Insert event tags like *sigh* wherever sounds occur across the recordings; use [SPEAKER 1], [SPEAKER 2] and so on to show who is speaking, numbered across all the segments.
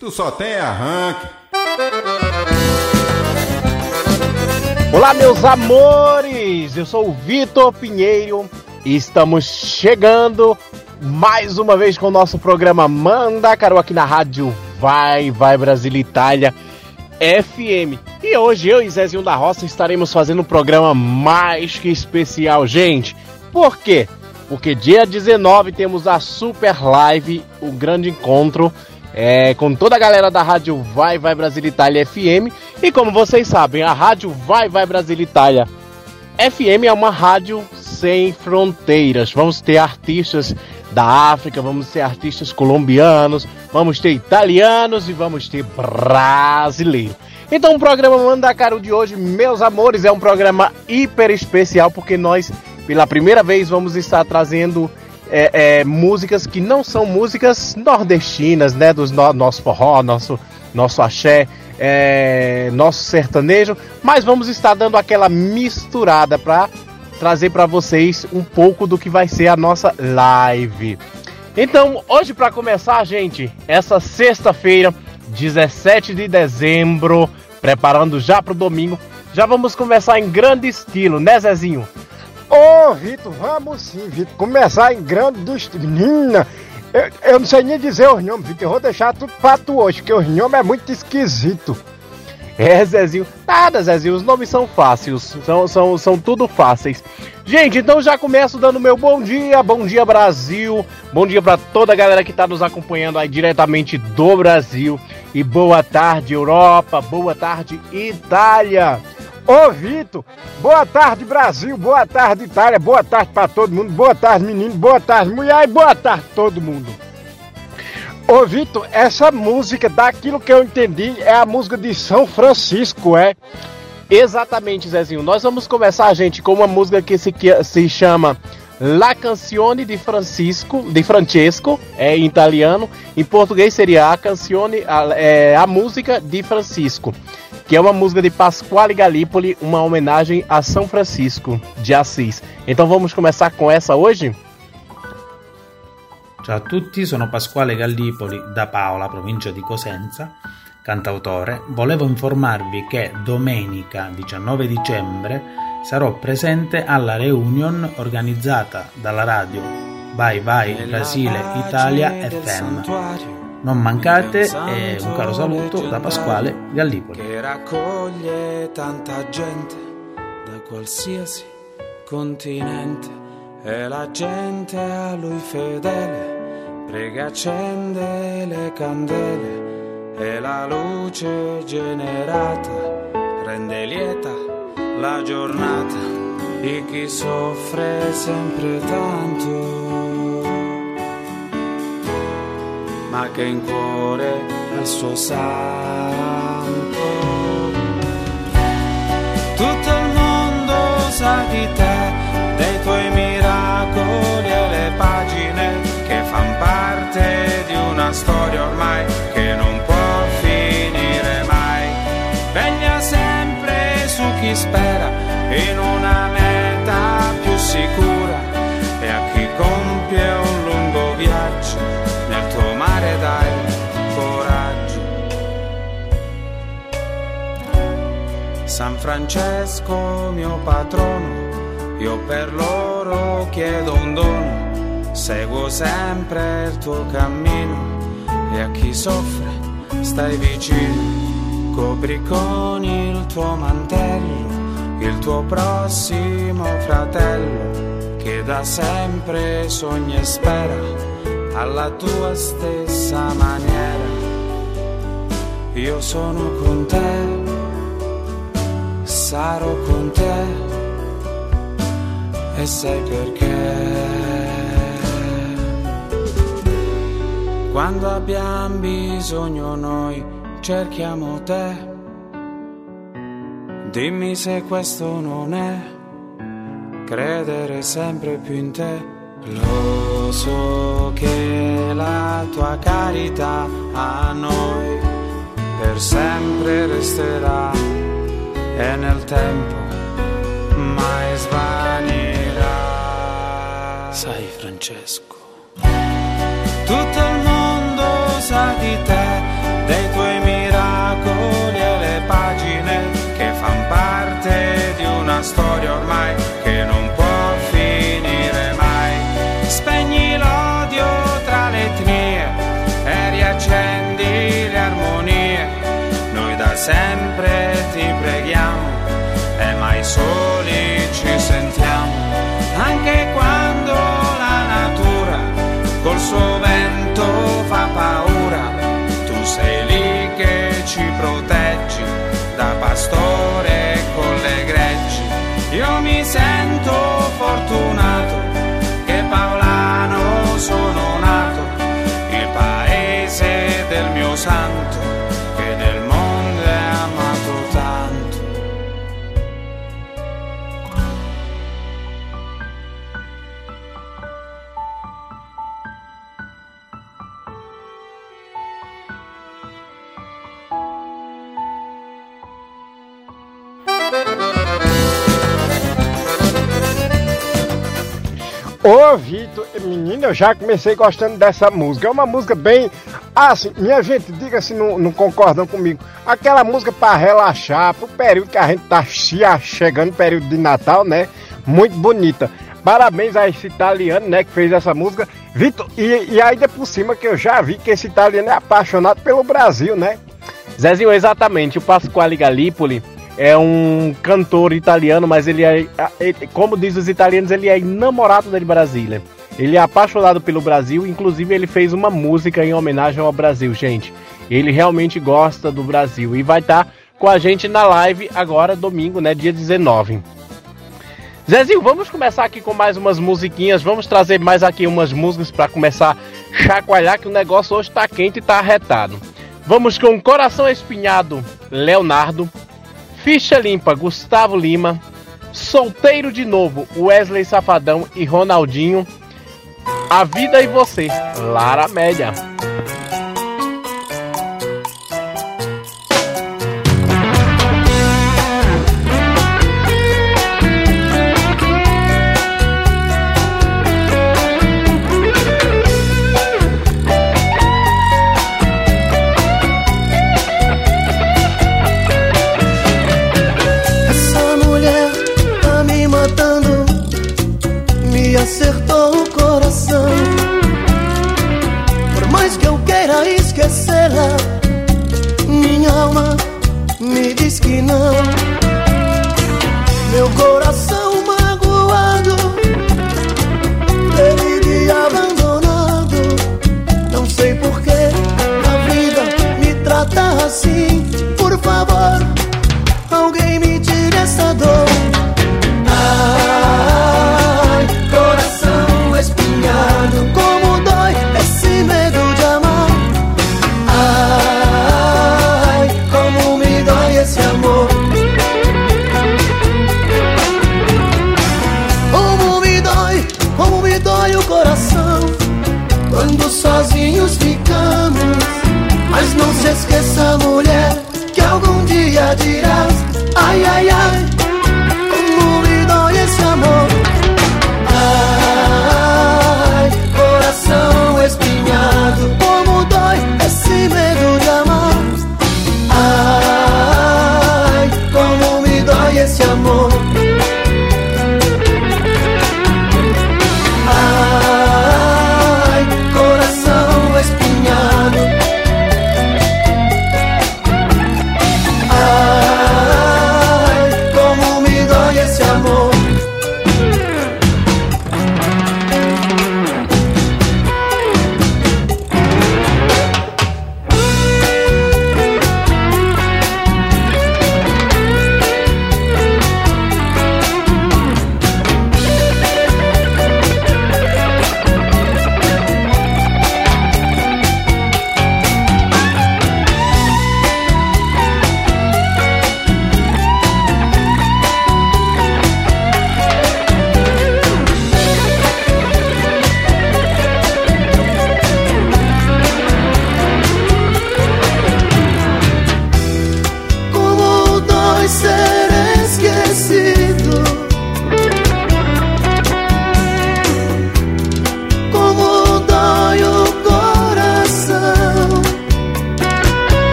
[SPEAKER 1] Tu só tem arranque.
[SPEAKER 2] Olá, meus amores! Eu sou o Vitor Pinheiro e estamos chegando mais uma vez com o nosso programa Manda Caro aqui na rádio Vai, Vai Brasil Itália FM. E hoje eu e Zezinho da Roça estaremos fazendo um programa mais que especial, gente. Por quê? Porque dia 19 temos a Super Live, o grande encontro é, com toda a galera da Rádio Vai Vai Brasil Itália FM. E como vocês sabem, a Rádio Vai Vai Brasil Itália FM é uma rádio sem fronteiras. Vamos ter artistas da África, vamos ter artistas colombianos, vamos ter italianos e vamos ter brasileiros. Então o programa Mandacaro de hoje, meus amores, é um programa hiper especial porque nós, pela primeira vez, vamos estar trazendo é, é, músicas que não são músicas nordestinas, né? Dos no, nosso forró, nosso, nosso axé, é, nosso sertanejo, mas vamos estar dando aquela misturada para trazer para vocês um pouco do que vai ser a nossa live. Então, hoje para começar, gente, essa sexta-feira, 17 de dezembro, preparando já para o domingo, já vamos começar em grande estilo, né, Zezinho?
[SPEAKER 3] Ô, Vitor, vamos sim, Vitor. Começar em grande dos. Menina, eu, eu, não sei nem dizer os nomes, Vitor. Eu vou deixar tudo pra tu hoje, porque os nomes é muito esquisito.
[SPEAKER 2] É, Zezinho. Nada, Zezinho. Os nomes são fáceis. São, são, são tudo fáceis. Gente, então já começo dando meu bom dia. Bom dia, Brasil. Bom dia para toda a galera que tá nos acompanhando aí diretamente do Brasil. E boa tarde, Europa. Boa tarde, Itália.
[SPEAKER 3] Ô Vitor, boa tarde Brasil, boa tarde Itália, boa tarde para todo mundo, boa tarde menino, boa tarde mulher e boa tarde todo mundo. Ô Vitor, essa música, daquilo que eu entendi, é a música de São Francisco, é?
[SPEAKER 2] Exatamente, Zezinho. Nós vamos começar, gente, com uma música que se, que se chama La Canzone di Francisco, de Francesco, é em italiano. Em português seria a canzone, a, é, a música de Francisco que é uma música de Pasquale Gallipoli, uma homenagem a São Francisco de Assis. Então vamos começar com essa hoje?
[SPEAKER 4] Ciao a tutti, sono Pasquale Gallipoli da Paola, provincia di Cosenza, cantautore. Volevo informarvi che domenica 19 dicembre sarò presente alla reunion organizzata dalla radio Vai Vai Brasile Italia FM non mancate e un caro saluto da Pasquale Gallipoli.
[SPEAKER 5] Che raccoglie tanta gente da qualsiasi continente. E la gente a lui fedele prega accende le candele. E la luce generata rende lieta la giornata di chi soffre sempre tanto ma che in cuore il suo santo. Tutto il mondo sa di te, dei tuoi miracoli e le pagine che fanno parte di una storia ormai che non può finire mai. Veglia sempre su chi spera in una meta più sicura San Francesco mio patrono, io per loro chiedo un dono, seguo sempre il tuo cammino e a chi soffre stai vicino, copri con il tuo mantello il tuo prossimo fratello che da sempre sogna e spera alla tua stessa maniera. Io sono con te, sarò con te e sai perché. Quando abbiamo bisogno noi cerchiamo te. Dimmi se questo non è credere sempre più in te. Lo so che la tua carità a noi per sempre resterà e nel tempo mai svanirà.
[SPEAKER 4] Sai Francesco.
[SPEAKER 5] Tutto il mondo sa di te, dei tuoi miracoli e le pagine che fanno parte di una storia ormai che non può finire mai. Spegni l'odio tra le etnie e riaccendi le armonie. Noi da sempre soli ci sentiamo, anche quando la natura col suo vento fa paura. Tu sei
[SPEAKER 3] Ô, Vitor, menino, eu já comecei gostando dessa música. É uma música bem. Assim, minha gente, diga se não, não concordam comigo. Aquela música para relaxar, pro período que a gente tá chegando, período de Natal, né? Muito bonita. Parabéns a esse italiano, né, que fez essa música. Vitor, e, e ainda por cima que eu já vi que esse italiano é apaixonado pelo Brasil, né?
[SPEAKER 2] Zezinho, exatamente. O Pasquale Gallipoli é um cantor italiano, mas ele é, ele- como diz os italianos, ele é enamorado de Brasília. Ele é apaixonado pelo Brasil, inclusive ele fez uma música em homenagem ao Brasil, gente. Ele realmente gosta do Brasil e vai estar com a gente na live agora, domingo, né, dia 19. Zezinho, vamos começar aqui com mais umas musiquinhas. Vamos trazer mais aqui umas músicas para começar a chacoalhar que o negócio hoje tá quente e tá arretado. Vamos com Coração Espinhado, Leonardo. Ficha Limpa, Gustavo Lima. Solteiro de Novo, Wesley Safadão e Ronaldinho. A Vida e Você, Lara Média.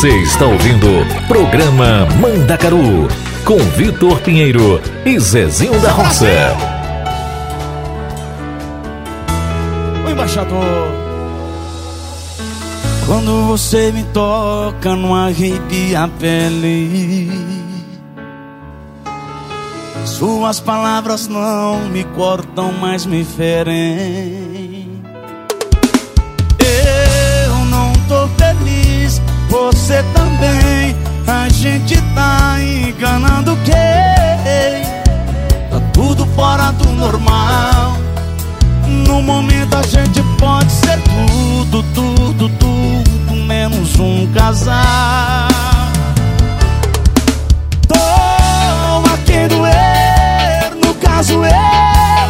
[SPEAKER 6] Você está ouvindo programa Mandacaru com Vitor Pinheiro e Zezinho da Roça.
[SPEAKER 7] O embaixador. Quando você me toca, não arrepia a pele. Suas palavras não me cortam, mas me ferem. Também. A gente tá enganando quem? Tá tudo fora do normal. No momento a gente pode ser tudo, tudo, tudo, menos um casal. Tô a quem doer, no caso eu.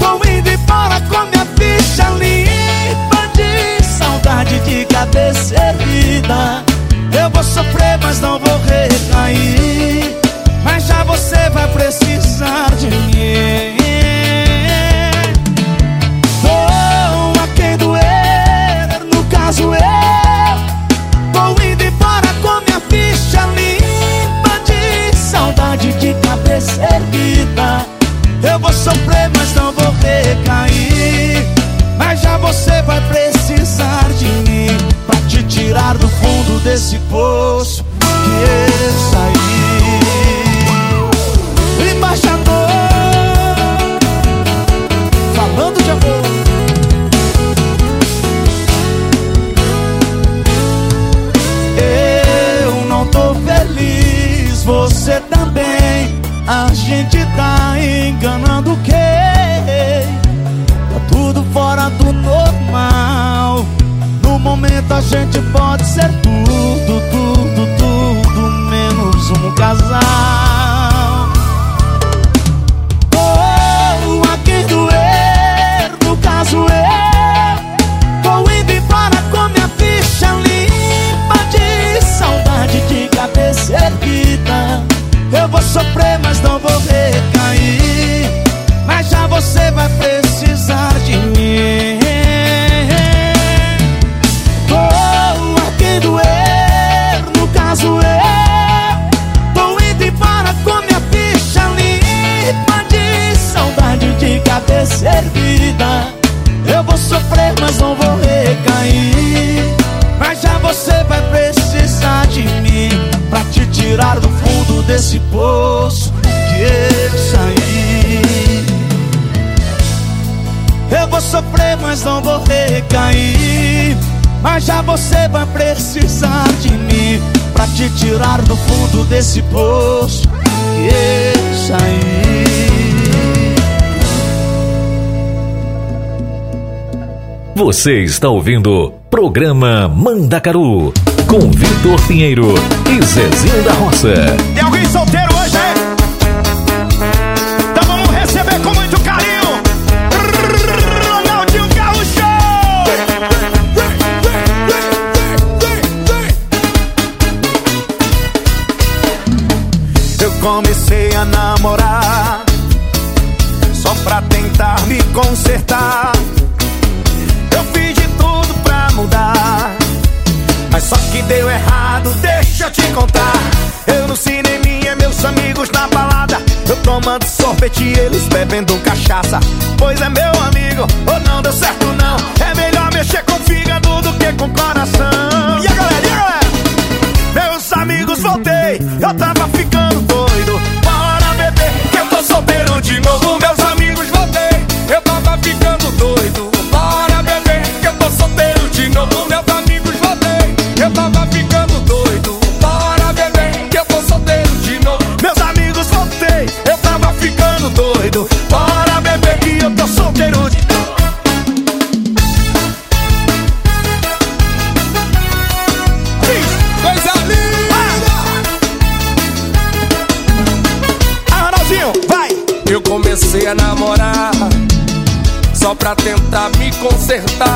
[SPEAKER 7] Tô indo embora com minha ficha limpa de saudade de cabeça erguida. Eu vou sofrer, mas não vou recair. Mas já você vai precisar de mim. Tô a quem doer, no caso eu. Vou indo embora com minha ficha limpa de saudade de cabeça erguida. Eu vou sofrer, mas não vou recair. Mas já você vai precisar desse poço que eu saí. Embaixador, falando de amor. Eu não tô feliz, você também. A gente tá enganando quem? Tá tudo fora do normal. No momento a gente pode ser tudo, um casal. Desse poço que eu saí. Eu vou sofrer, mas não vou recair. Mas já você vai precisar de mim pra te tirar do fundo desse poço que eu saí.
[SPEAKER 6] Você está ouvindo programa Mandacaru com Vitor Pinheiro e Zezinho da Roça.
[SPEAKER 8] Tem alguém solteiro cachaça. Pois é meu
[SPEAKER 9] me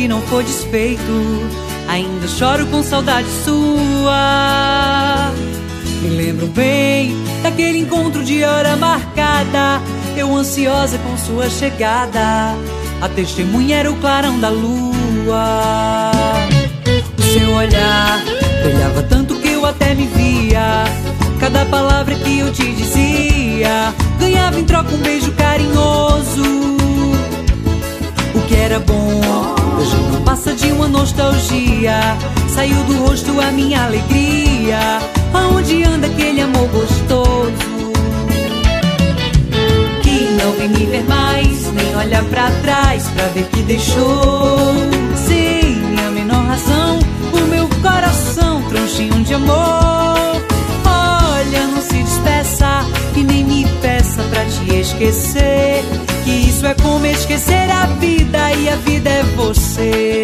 [SPEAKER 10] Que não foi desfeito. Ainda choro com saudade sua. Me lembro bem daquele encontro de hora marcada. Eu ansiosa com sua chegada. A testemunha era o clarão da lua. O seu olhar brilhava tanto que eu até me via. Cada palavra que eu te dizia ganhava em troca um beijo carinhoso. O que era bom hoje não passa de uma nostalgia. Saiu do rosto a minha alegria. Aonde anda aquele amor gostoso? que não vem me ver mais, nem olha pra trás pra ver que deixou. Sem a menor razão, o meu coração tronchinho de amor. Olha, não se despeça e nem me peça pra te esquecer. Que isso é como esquecer vida é você.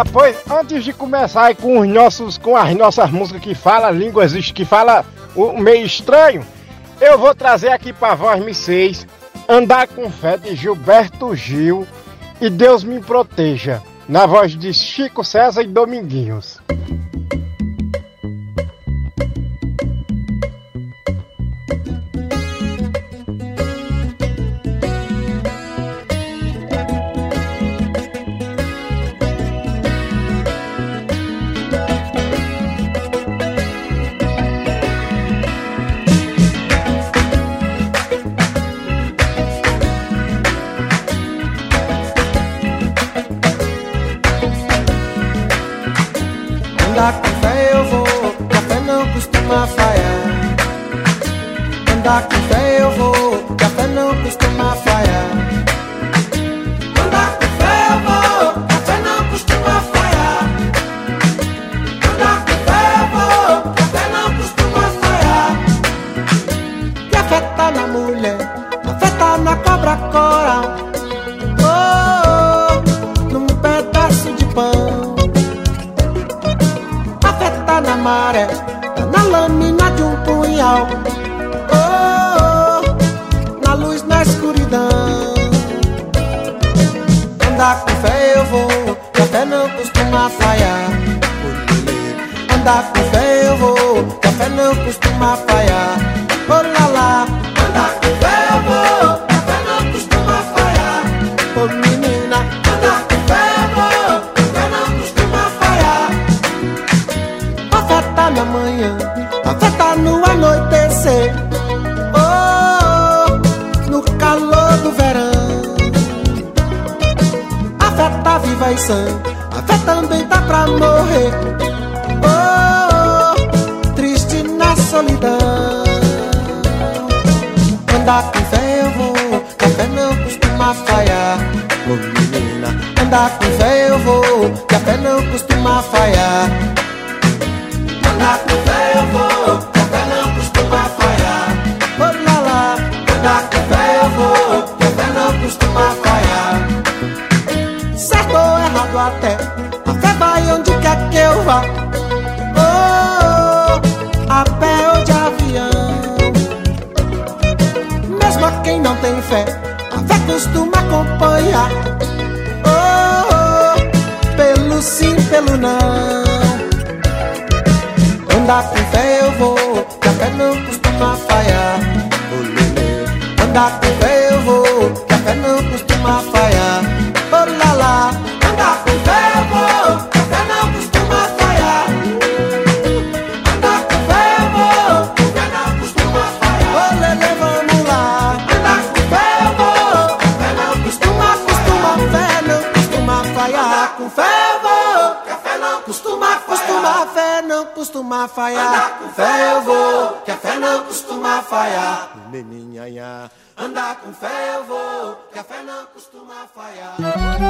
[SPEAKER 3] Ô Vita, pois, antes de começar aí com os nossos, com as nossas músicas que fala línguas, que fala o meio estranho, eu vou trazer aqui pra voz me seis, Andar com Fé de Gilberto Gil e Deus me proteja, na voz de Chico César e Dominguinhos.
[SPEAKER 7] Andar com fé eu vou, que a fé não costuma falhar.
[SPEAKER 11] Oh menina, andar com fé eu vou, que a fé não costuma falhar. Andar com fé eu vou, que a não costuma falhar. Oh lá lá, andar com fé eu vou, que a fé não costuma falhar. Certo ou errado até, a fé vai onde quer que eu vá. так falhar.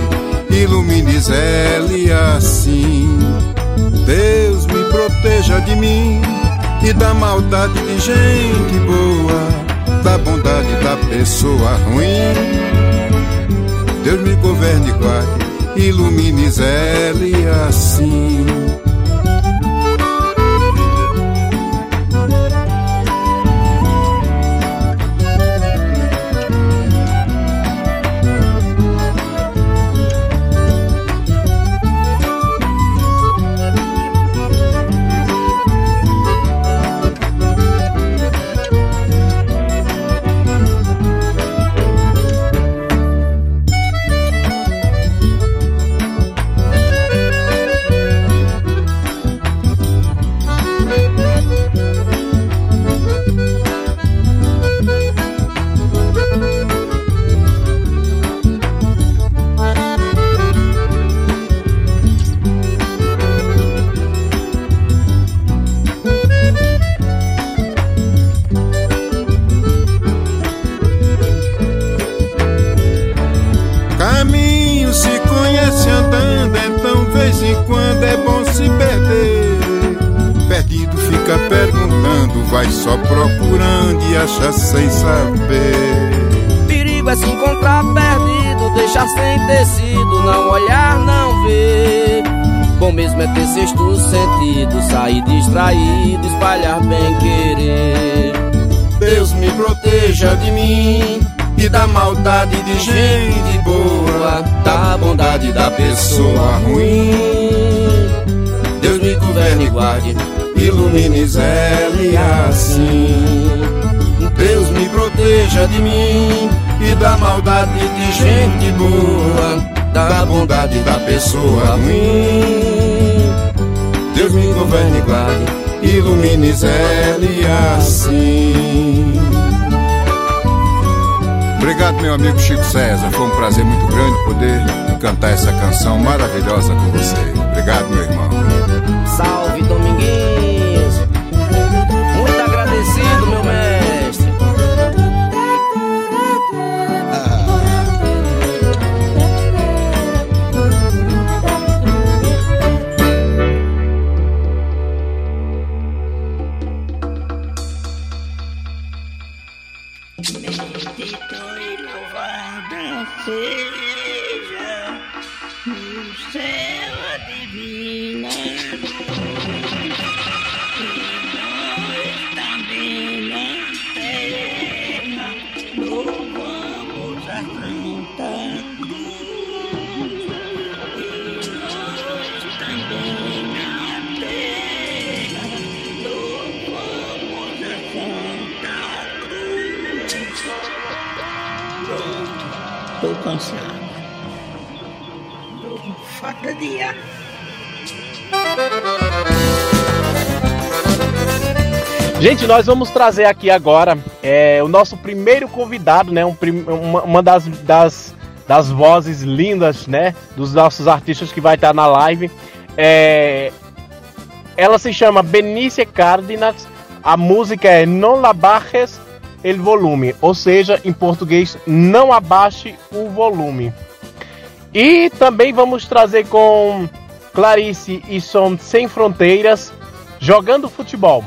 [SPEAKER 1] ilumine zele assim. Deus me proteja de mim e da maldade de gente boa, da bondade da pessoa ruim. Deus me governe e guarde, ilumine zele assim. E da maldade de gente boa, da bondade da pessoa ruim.
[SPEAKER 12] Deus me governe e guarde,
[SPEAKER 1] ilumine zele assim. Obrigado, meu amigo Chico César. Foi um prazer muito grande poder cantar essa canção maravilhosa com você. Obrigado, meu irmão.
[SPEAKER 12] Salve Dominguinhos!
[SPEAKER 13] Nós
[SPEAKER 2] vamos trazer aqui agora é, o nosso primeiro convidado, né? Um uma uma das, das, das vozes lindas, né? Dos nossos artistas que vai estar na live. É, ela se chama Benícia Cárdenas. A música é Não La Bajes el Volume, ou seja, em português, não abaixe o volume. E também vamos trazer com Clarice e Som Sem Fronteiras, jogando futebol.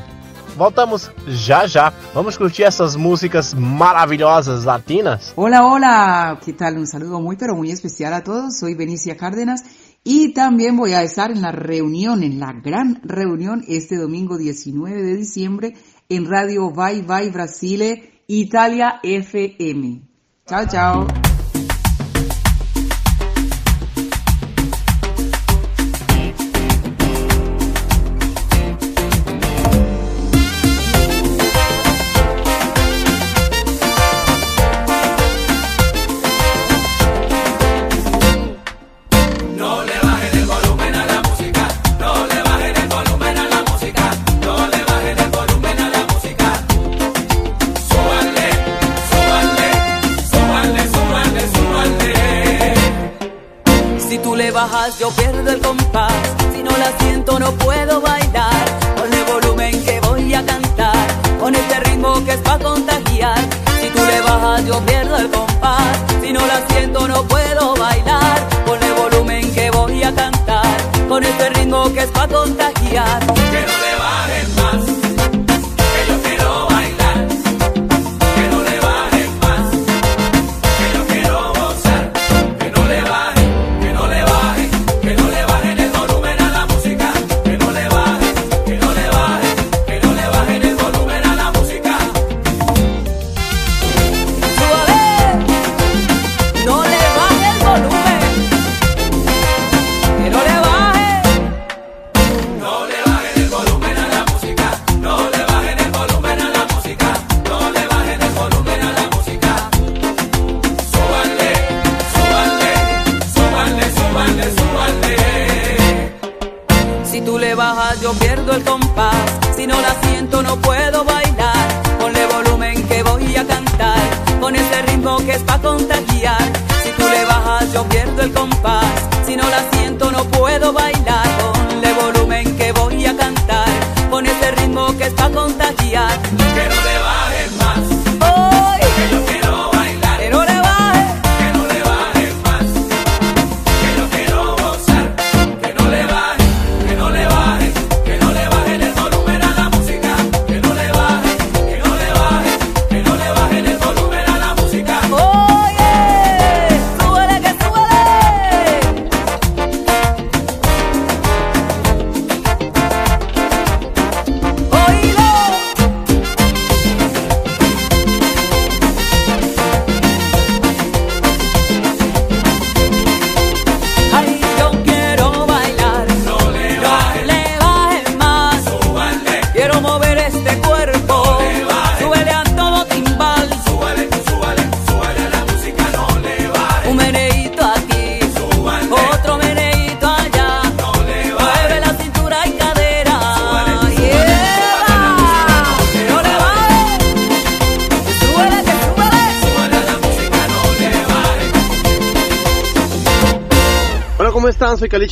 [SPEAKER 2] Voltamos já já. Vamos curtir essas músicas maravilhosas latinas?
[SPEAKER 14] Hola, hola, ¿qué tal? Un saludo muy pero muy especial a todos. Soy Benicia Cárdenas y también voy a estar en la reunión, en la gran reunión este domingo 19 de diciembre en Radio Vai Vai Brasile, Italia FM. Chao, chao.
[SPEAKER 15] Yo pierdo el compás. Si no la siento, no puedo bailar. Ponle volumen que voy a cantar. Con este ritmo que es pa' contagiar. Si tú le bajas, yo pierdo el compás. Si no la siento, no puedo bailar. Ponle volumen que voy a cantar. Con este ritmo que es pa' contagiar.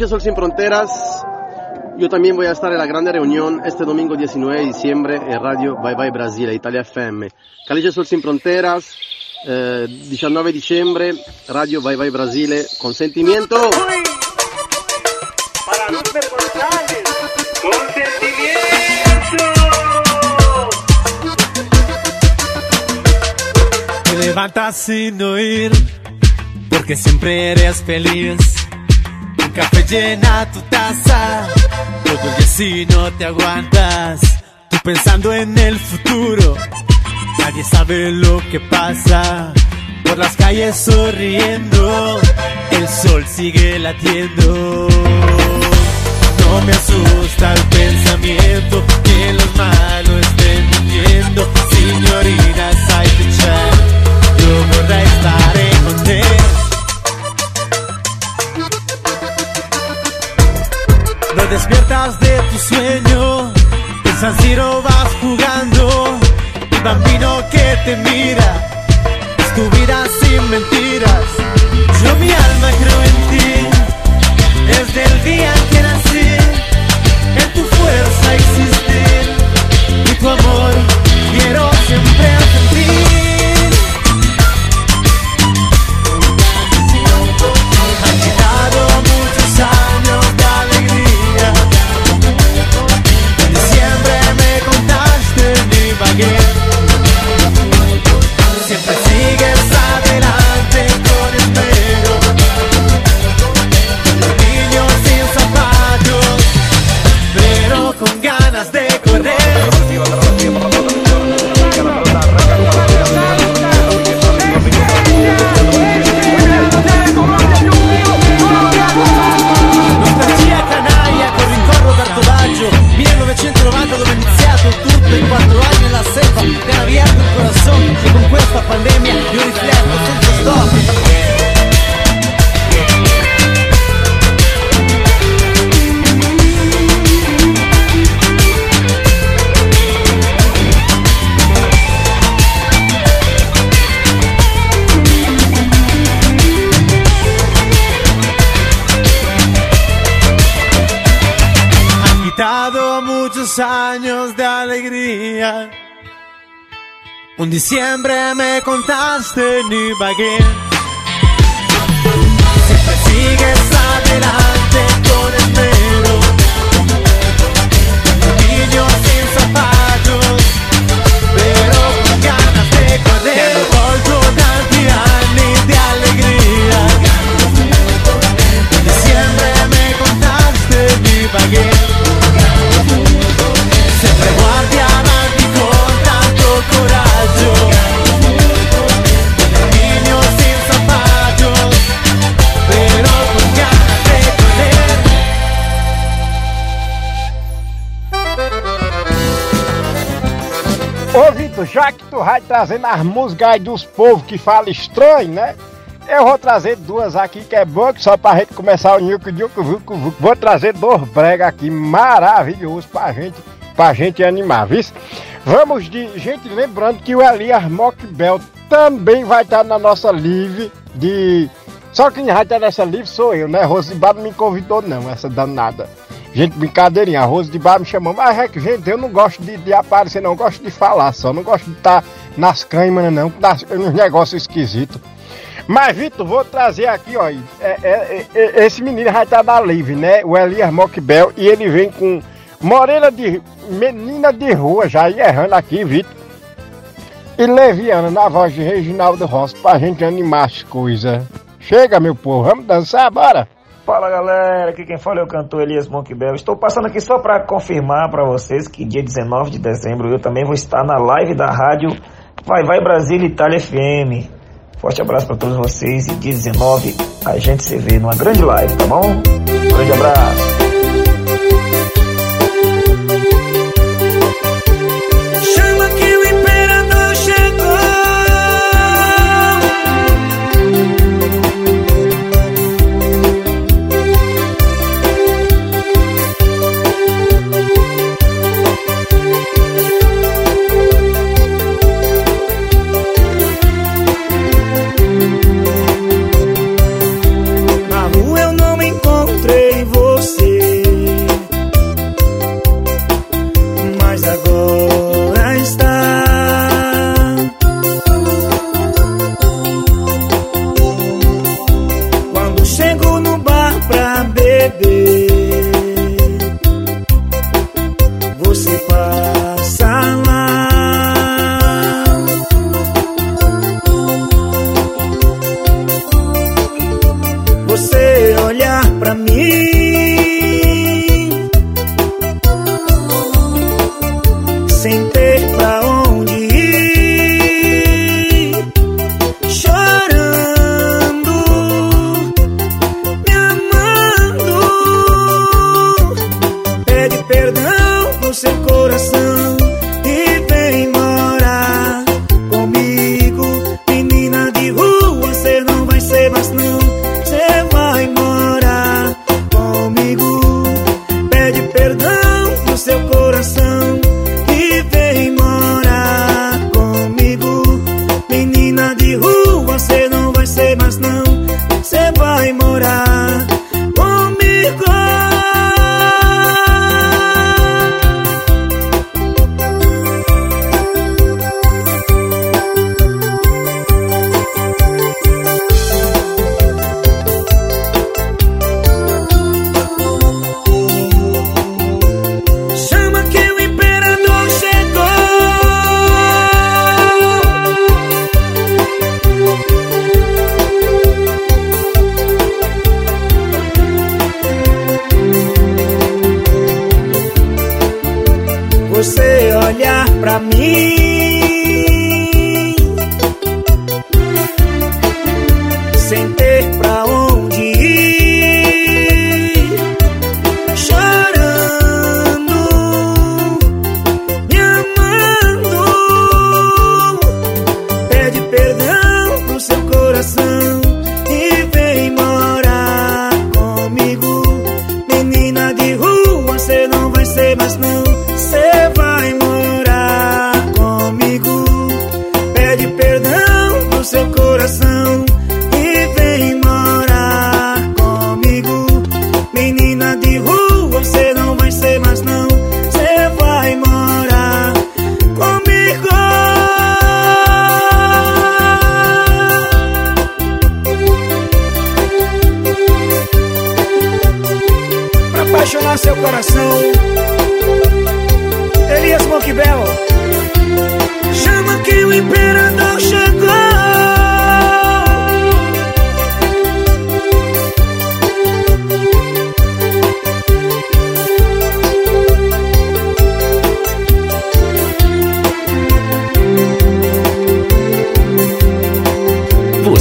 [SPEAKER 16] Caliche Sol Sin Fronteras. Yo también voy a estar en la grande reunión este domingo 19 de diciembre en Radio Bye Bye Brasile, Italia FM. Caliche Sol Sin Fronteras, eh, 19 diciembre, Radio Bye Bye Brasile, consentimiento.
[SPEAKER 7] Para Luzmer González,
[SPEAKER 17] Te levantas sin oír, porque siempre eres feliz. Café llena tu taza, todo el día si no te aguantas. Tú pensando en el futuro, nadie sabe lo que pasa. Por las calles sonriendo, el sol sigue latiendo. No me asusta el pensamiento que los malos estén mintiendo. Señoritas, hay que echar, yo vorrei estaré con despiertas de tu sueño, en San Siro vas jugando. El bambino que te mira, es tu vida sin mentiras. Yo mi alma creo en ti, desde el día que nací. En tu fuerza existir y tu amor quiero siempre Un diciembre me contaste ni baguette. Siempre sigues adelante
[SPEAKER 3] já que tu vai trazendo as músicas dos povos que falam estranho, né? Eu vou trazer duas aqui que é boa, que só pra gente começar o Nhuco Nhuco Vuco Vuco. Vou trazer dois brega aqui maravilhosos pra gente, pra gente animar, viu? Vamos de. Gente, lembrando que o Elias Mockbel também vai estar na nossa live de. Só quem vai estar nessa live sou eu, né? Não me convidou, não, essa danada. Gente, brincadeirinha, a Rose de Bar me chamou, mas é que, gente, eu não gosto de, de aparecer, não, eu gosto de falar só, não gosto de estar nas câmeras, não, nas, nos negócios esquisitos. Mas, Vitor, vou trazer aqui, ó, é, é, é, esse menino vai estar na live, né? O Elias Mockbel, e ele vem com Morena de menina de rua, já ia errando aqui, Vitor. E Leviana na voz de Reginaldo Rossi pra gente animar as coisas. Chega, meu povo, vamos dançar, bora!
[SPEAKER 18] Fala galera, aqui quem fala é o cantor Elias Monkbel. Estou passando aqui só para confirmar para vocês que dia 19 de dezembro eu também vou estar na live da rádio Vai Vai Brasil Itália FM. Forte abraço para todos vocês e dia 19 a gente se vê numa grande live, tá bom? Grande abraço.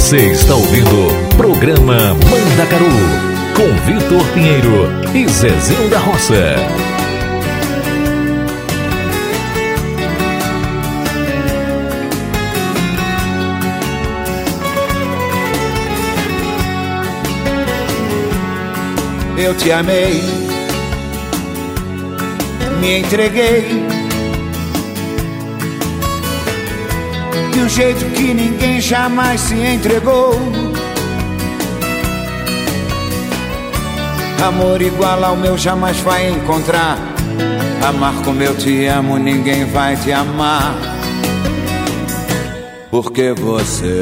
[SPEAKER 6] Você está ouvindo programa Mandacaru com Vitor Pinheiro e Zezinho da Roça.
[SPEAKER 19] Eu te amei, me entreguei de um jeito que ninguém jamais se entregou. Amor igual ao meu jamais vai encontrar. Amar como eu te amo, ninguém vai te amar. Porque você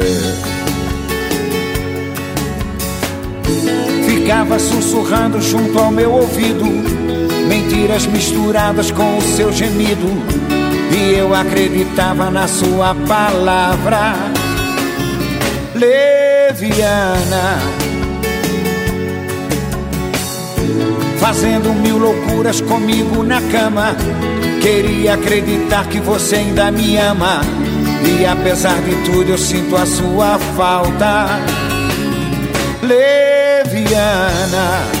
[SPEAKER 19] ficava sussurrando junto ao meu ouvido, mentiras misturadas com o seu gemido. E eu acreditava na sua palavra leviana, fazendo mil loucuras comigo na cama. Queria acreditar que você ainda me ama, e apesar de tudo eu sinto a sua falta leviana.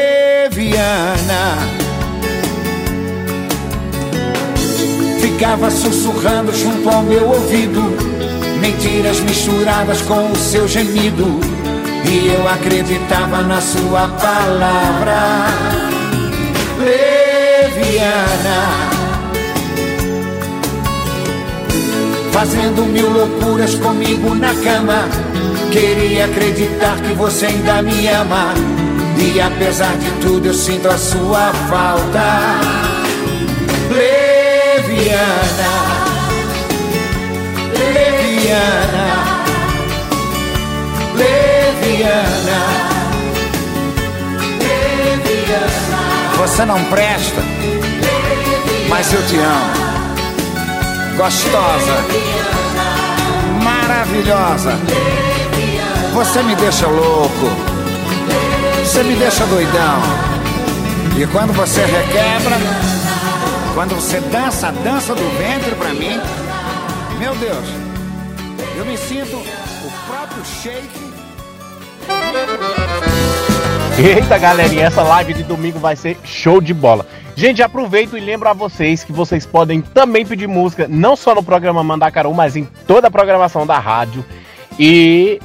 [SPEAKER 19] Ficava sussurrando junto ao meu ouvido. Mentiras misturadas com o seu gemido. E eu acreditava na sua palavra. Leviana Fazendo mil loucuras comigo na cama Queria acreditar que você ainda me ama E apesar de tudo eu sinto a sua falta Leviana Leviana Leviana Leviana Você não presta mas eu te amo. Gostosa, maravilhosa. Você me deixa louco. Você me deixa doidão. E quando você requebra, quando você dança a dança do ventre pra mim, Meu Deus, eu me sinto o próprio shake.
[SPEAKER 2] Eita, galerinha, essa live de domingo vai ser show de bola. Gente, aproveito e lembro a vocês que vocês podem também pedir música, não só no programa Mandacaru, mas em toda a programação da rádio. E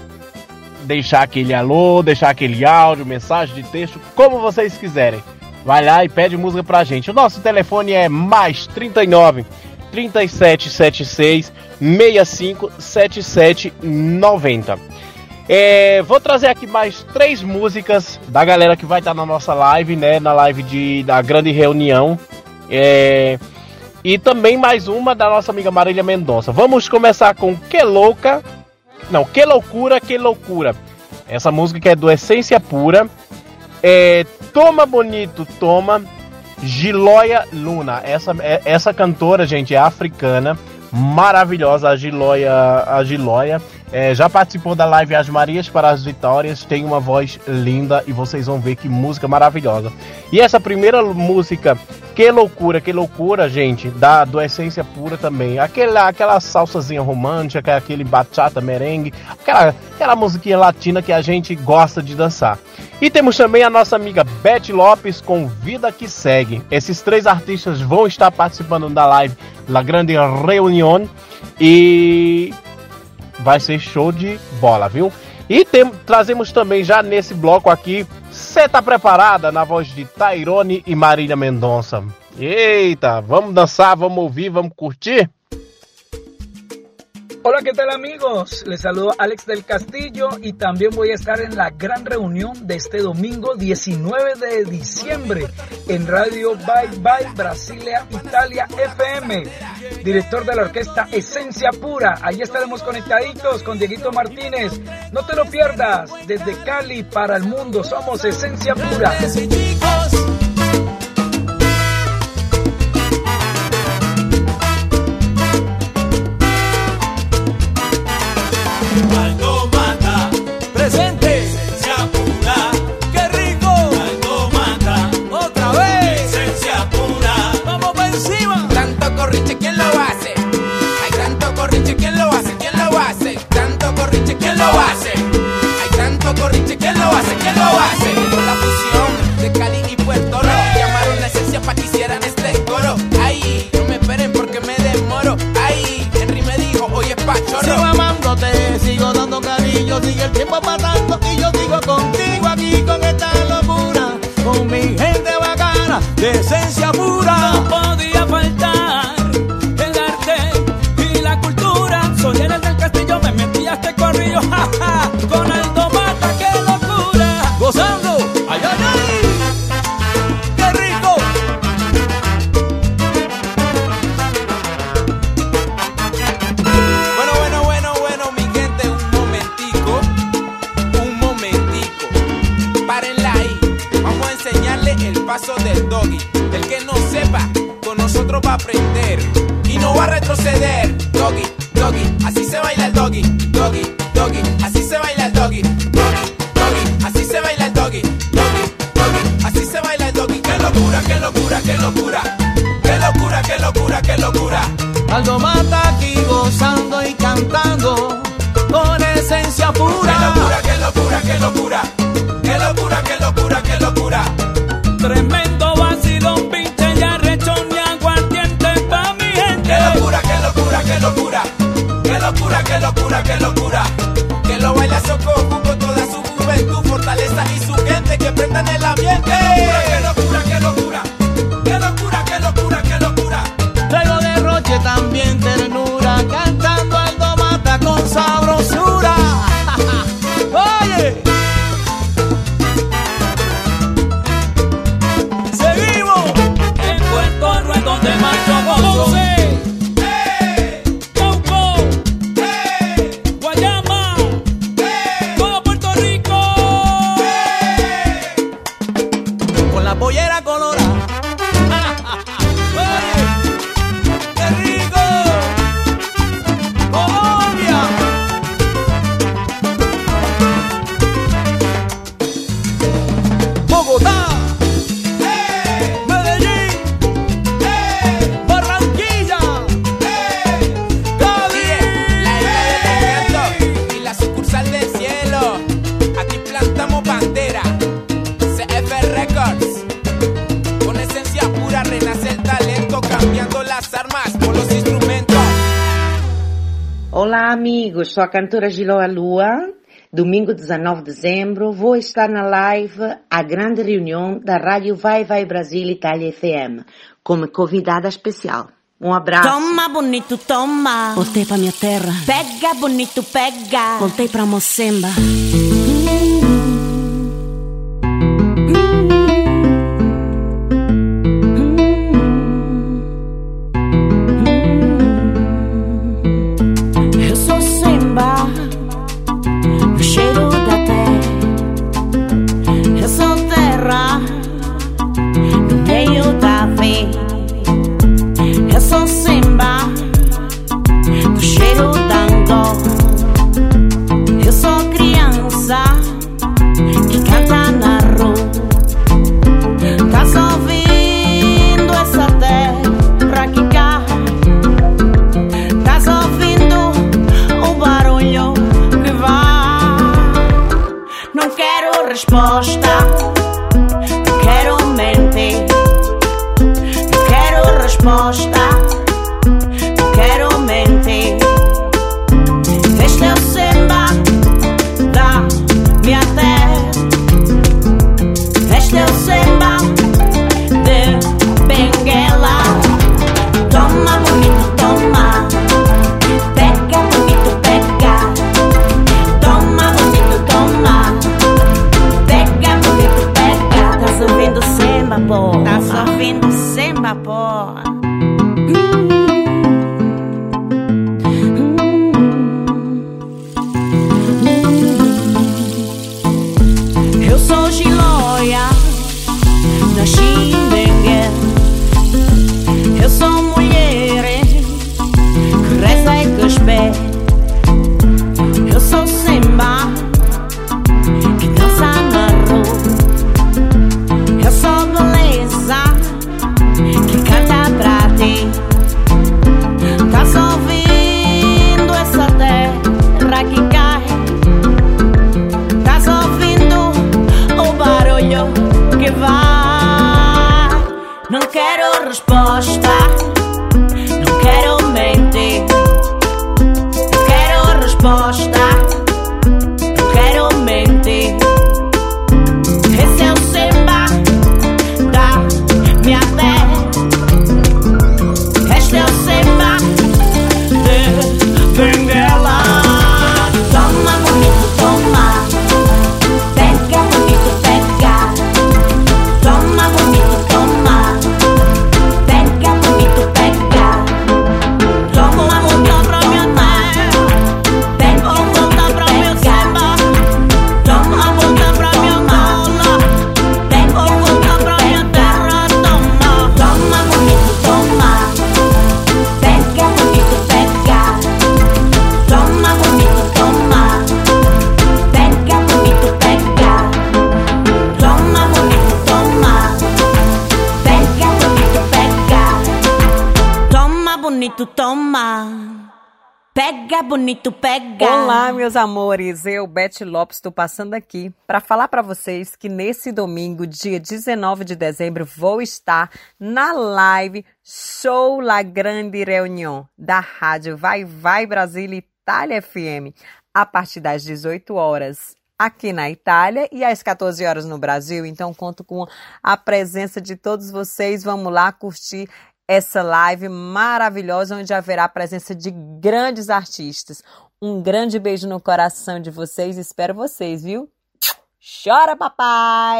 [SPEAKER 2] deixar aquele alô, deixar aquele áudio, mensagem de texto, como vocês quiserem. Vai lá e pede música pra gente. O nosso telefone é mais 39 3776 65 77 90. É, vou trazer aqui mais três músicas da galera que vai estar na nossa live, né? Na live de, da grande reunião. É, e também mais uma da nossa amiga Marília Mendonça. Vamos começar com Que Louca. Não, Que Loucura, Que Loucura. Essa música que é do Essência Pura. É, toma Bonito, Toma. Giloia Luna. Essa, é, essa cantora, gente, é africana. Maravilhosa, a Giloia. A Giloia. É, já participou da live As Marias para as Vitórias, tem uma voz linda e vocês vão ver que música maravilhosa. E essa primeira música, que loucura, que loucura, gente, da do Essência Pura também. Aquela, aquela salsazinha romântica, aquele bachata, merengue, aquela, aquela musiquinha latina que a gente gosta de dançar. E temos também a nossa amiga Beth Lopes com Vida que Segue. Esses três artistas vão estar participando da live La Grande Reunião e vai ser show de bola, viu? E tem, trazemos também já nesse bloco aqui, você tá preparada na voz de Tairone e Marília Mendonça? Eita, vamos dançar, vamos ouvir, vamos curtir?
[SPEAKER 20] Hola, ¿qué tal amigos? Les saludo Alex del Castillo y también voy a estar en la gran reunión de este domingo 19 de diciembre en Radio Bye Bye Brasilia Italia FM. Director de la orquesta Esencia Pura. Ahí estaremos conectaditos con Dieguito Martínez. No te lo pierdas. Desde Cali para el mundo somos Esencia Pura.
[SPEAKER 21] ¿Quién lo hace? ¿Quién lo hace? Con la fusión de Cali y Puerto Rico llamaron la esencia para que hicieran este coro. Ay, no me esperen porque me demoro. Ay, Henry me dijo, oye, pachorro.
[SPEAKER 7] Sigo amándote, sigo dando cariño, sigue el tiempo pasando y yo sigo contigo aquí con esta locura, con mi gente bacana de esencia pura. No podía faltar el arte y la cultura. Soy el del castillo, me metí a este corrillo, *laughs* jaja, con
[SPEAKER 21] retroceder. Doggy, doggy, así se baila el doggy, doggy, doggy, así se baila el doggy, doggy, doggy, así se baila el doggy, doggy, doggy, así se baila el doggy. Qué locura, qué locura, qué locura, qué locura, qué locura, qué locura.
[SPEAKER 7] Aldo Mata aquí gozando y cantando con esencia pura.
[SPEAKER 21] Qué locura, qué locura, qué locura, qué locura, qué locura, qué locura. Locura, qué locura, qué locura. Que lo baila Sococo con toda su juventud, fortaleza y su gente que prendan el ambiente. Qué locura, qué locura, qué
[SPEAKER 22] a cantora Giloa Lua. Domingo 19 de dezembro vou estar na live A Grande Reunião da Rádio Vai Vai Brasil Itália FM como convidada especial. Um abraço.
[SPEAKER 23] Toma, bonito, toma. Voltei pra minha terra. Pega, bonito, pega. Voltei pra Mocemba. Bonito, pega.
[SPEAKER 24] Olá, meus amores. Eu, Beth Lopes, estou passando aqui para falar para vocês que nesse domingo, dia 19 de dezembro, vou estar na live Show La Grande Reunião da rádio Vai Vai Brasil Itália FM, a partir das 18 horas aqui na Itália e às 14 horas no Brasil. Então, conto com a presença de todos vocês. Vamos lá curtir essa live maravilhosa, onde haverá a presença de grandes artistas. Um grande beijo no coração de vocês. Espero vocês, viu? Chora, papai!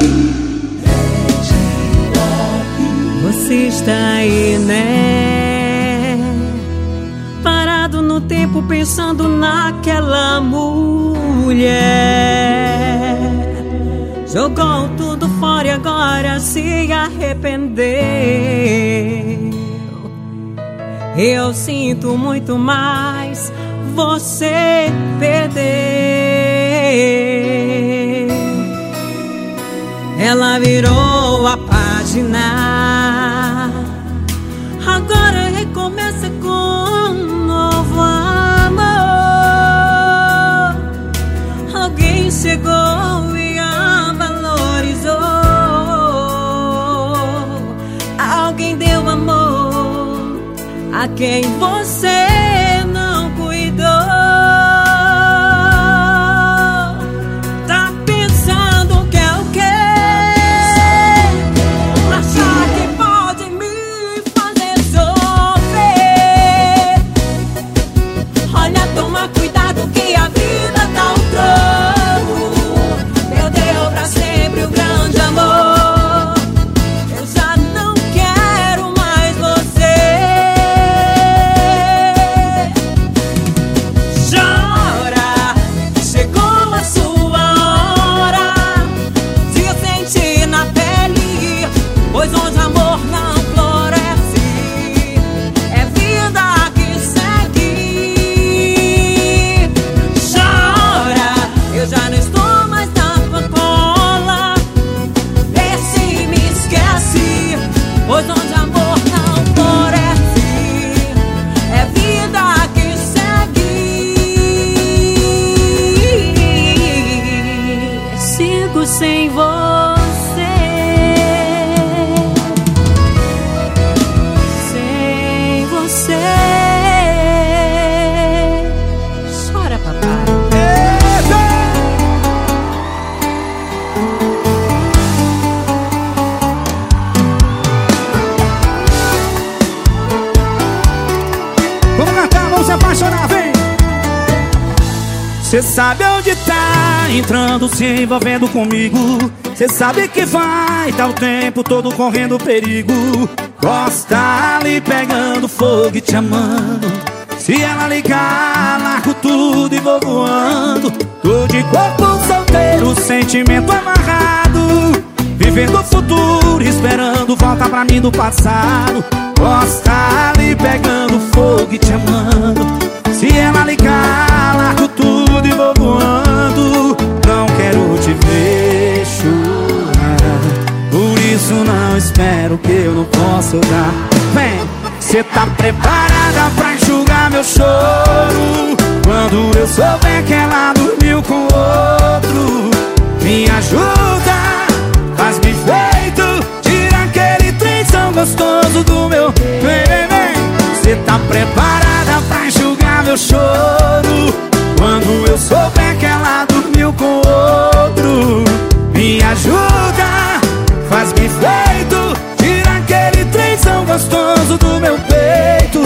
[SPEAKER 10] Você está aí, né? Parado no tempo pensando naquela mulher. Jogou tudo fora e agora se arrependeu. Eu sinto muito mais, você perdeu. Ela virou a página. Agora recomeça com Alguém deu amor a quem
[SPEAKER 25] quem você
[SPEAKER 7] entrando, se envolvendo comigo. Cê sabe que vai, tá o tempo todo correndo perigo. Gosta ali pegando fogo e te amando. Se ela ligar, largo tudo e vou voando. Tô de corpo solteiro, sentimento amarrado. Vivendo o futuro, esperando volta pra mim do passado. Gosta ali pegando fogo e te amando. Se ela ligar, largo tudo e vou voando. Quero te ver chorar. Por isso não espero que eu não posso dar. Vem, cê tá preparada pra enxugar meu choro? Quando eu souber que ela dormiu com outro, me ajuda, faz-me feito, tira aquele trenzão gostoso do meu. Vem, vem, vem, cê tá preparada pra enxugar meu choro? Quando eu souber que ela dormiu com outro, me ajuda, faz-me feito, tira aquele trenzão gostoso do meu peito.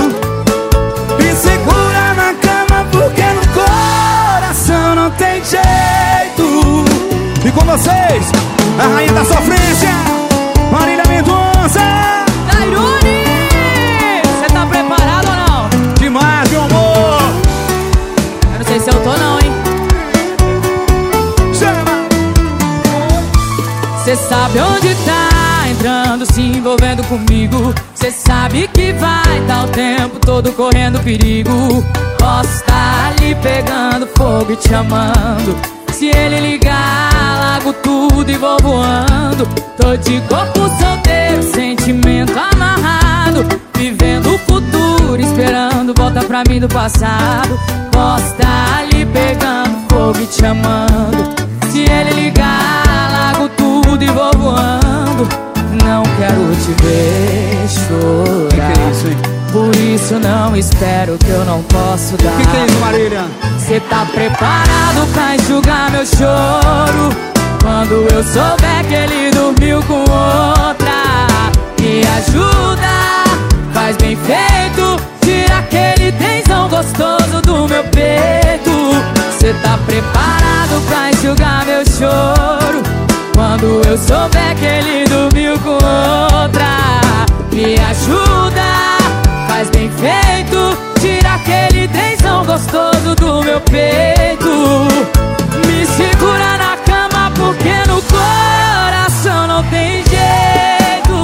[SPEAKER 7] Me segura na cama porque no coração não tem jeito. E com vocês, a rainha da sofrência,
[SPEAKER 25] Cê sabe onde tá entrando, se envolvendo comigo. Cê sabe que vai tá o tempo todo correndo perigo. Posso ali pegando fogo e te amando. Se ele ligar, largo tudo e vou voando. Tô de corpo solteiro, sentimento amarrado. Vivendo o futuro, esperando volta pra mim do passado. Posso ali pegando fogo e te amando. Se ele ligar, e vou voando. Não quero te ver chorar. Por isso não espero que eu não posso dar.
[SPEAKER 7] Que que é isso, Marília?
[SPEAKER 25] Cê tá preparado pra enxugar meu choro? Quando eu souber que ele dormiu com outra, me ajuda, faz bem feito, tira aquele tensão gostoso do meu peito. Cê tá preparado pra enxugar meu choro? Quando eu souber que ele dormiu com outra, me ajuda, faz bem feito, tira aquele tensão gostoso do meu peito. Me segura na cama porque no coração não tem jeito.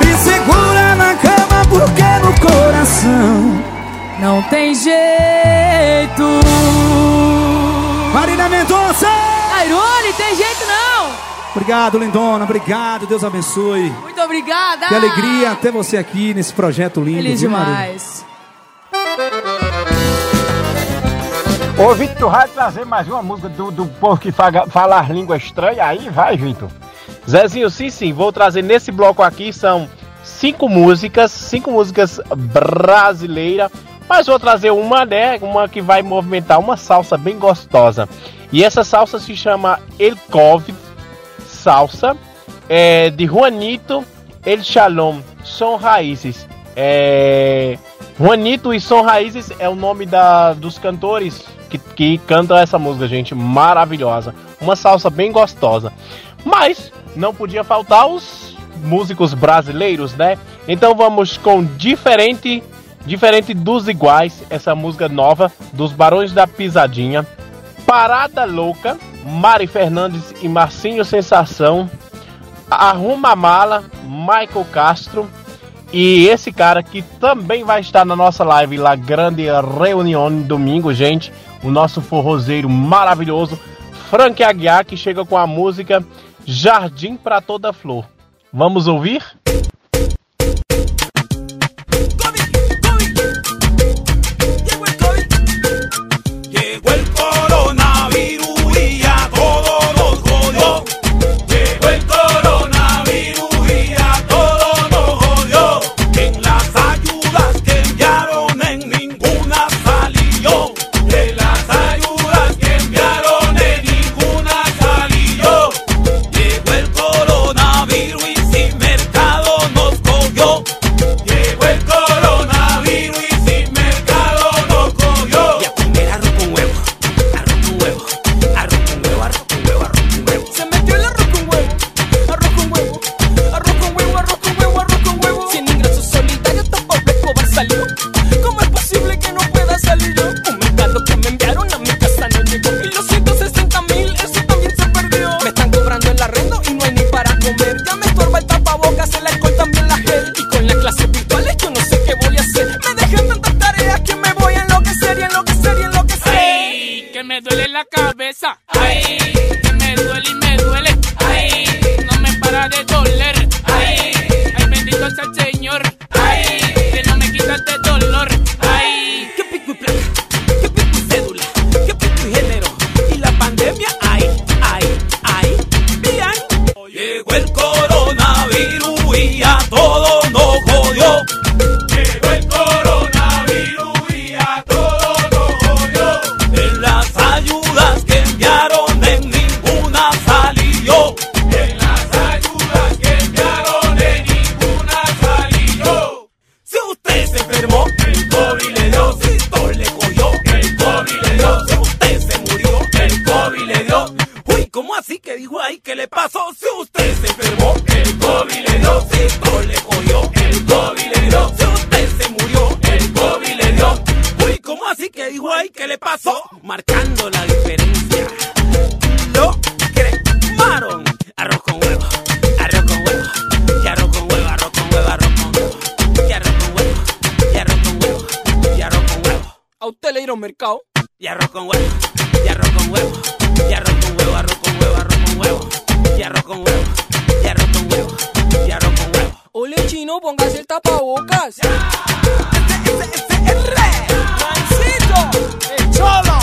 [SPEAKER 7] Me segura na cama porque no coração
[SPEAKER 25] não tem jeito.
[SPEAKER 7] Marília Mendonça!
[SPEAKER 25] Cairoli, tem jeito não!
[SPEAKER 7] Obrigado, lindona. Obrigado. Deus abençoe.
[SPEAKER 25] Muito obrigada.
[SPEAKER 7] Que alegria ter você aqui nesse projeto lindo.
[SPEAKER 25] Feliz
[SPEAKER 7] viu,
[SPEAKER 25] demais.
[SPEAKER 3] Ô, Vitor, tu vai trazer mais uma música do, do povo que fala, fala as línguas estranhas aí? Vai, Vitor.
[SPEAKER 2] Zezinho, sim, sim. Vou trazer nesse bloco aqui, são cinco músicas, cinco músicas brasileiras. Mas vou trazer uma, né? Uma que vai movimentar uma salsa bem gostosa. E essa salsa se chama El Covid salsa é, de Juanito El Shalom. São raízes. É, Juanito e São Raízes é o nome da, dos cantores que, que cantam essa música, gente. Maravilhosa. Uma salsa bem gostosa. Mas não podia faltar os músicos brasileiros, né? Então vamos com diferente, diferente dos iguais, essa música nova dos Barões da Pisadinha. Parada Louca, Mari Fernandes e Marcinho Sensação, Arruma a Mala, Michael Castro e esse cara que também vai estar na nossa live lá, grande reunião domingo, gente, o nosso forrozeiro maravilhoso, Frank Aguiar, que chega com a música Jardim para Toda Flor. Vamos ouvir?
[SPEAKER 7] Así el
[SPEAKER 26] tapabocas.
[SPEAKER 7] El
[SPEAKER 26] El
[SPEAKER 27] cholo.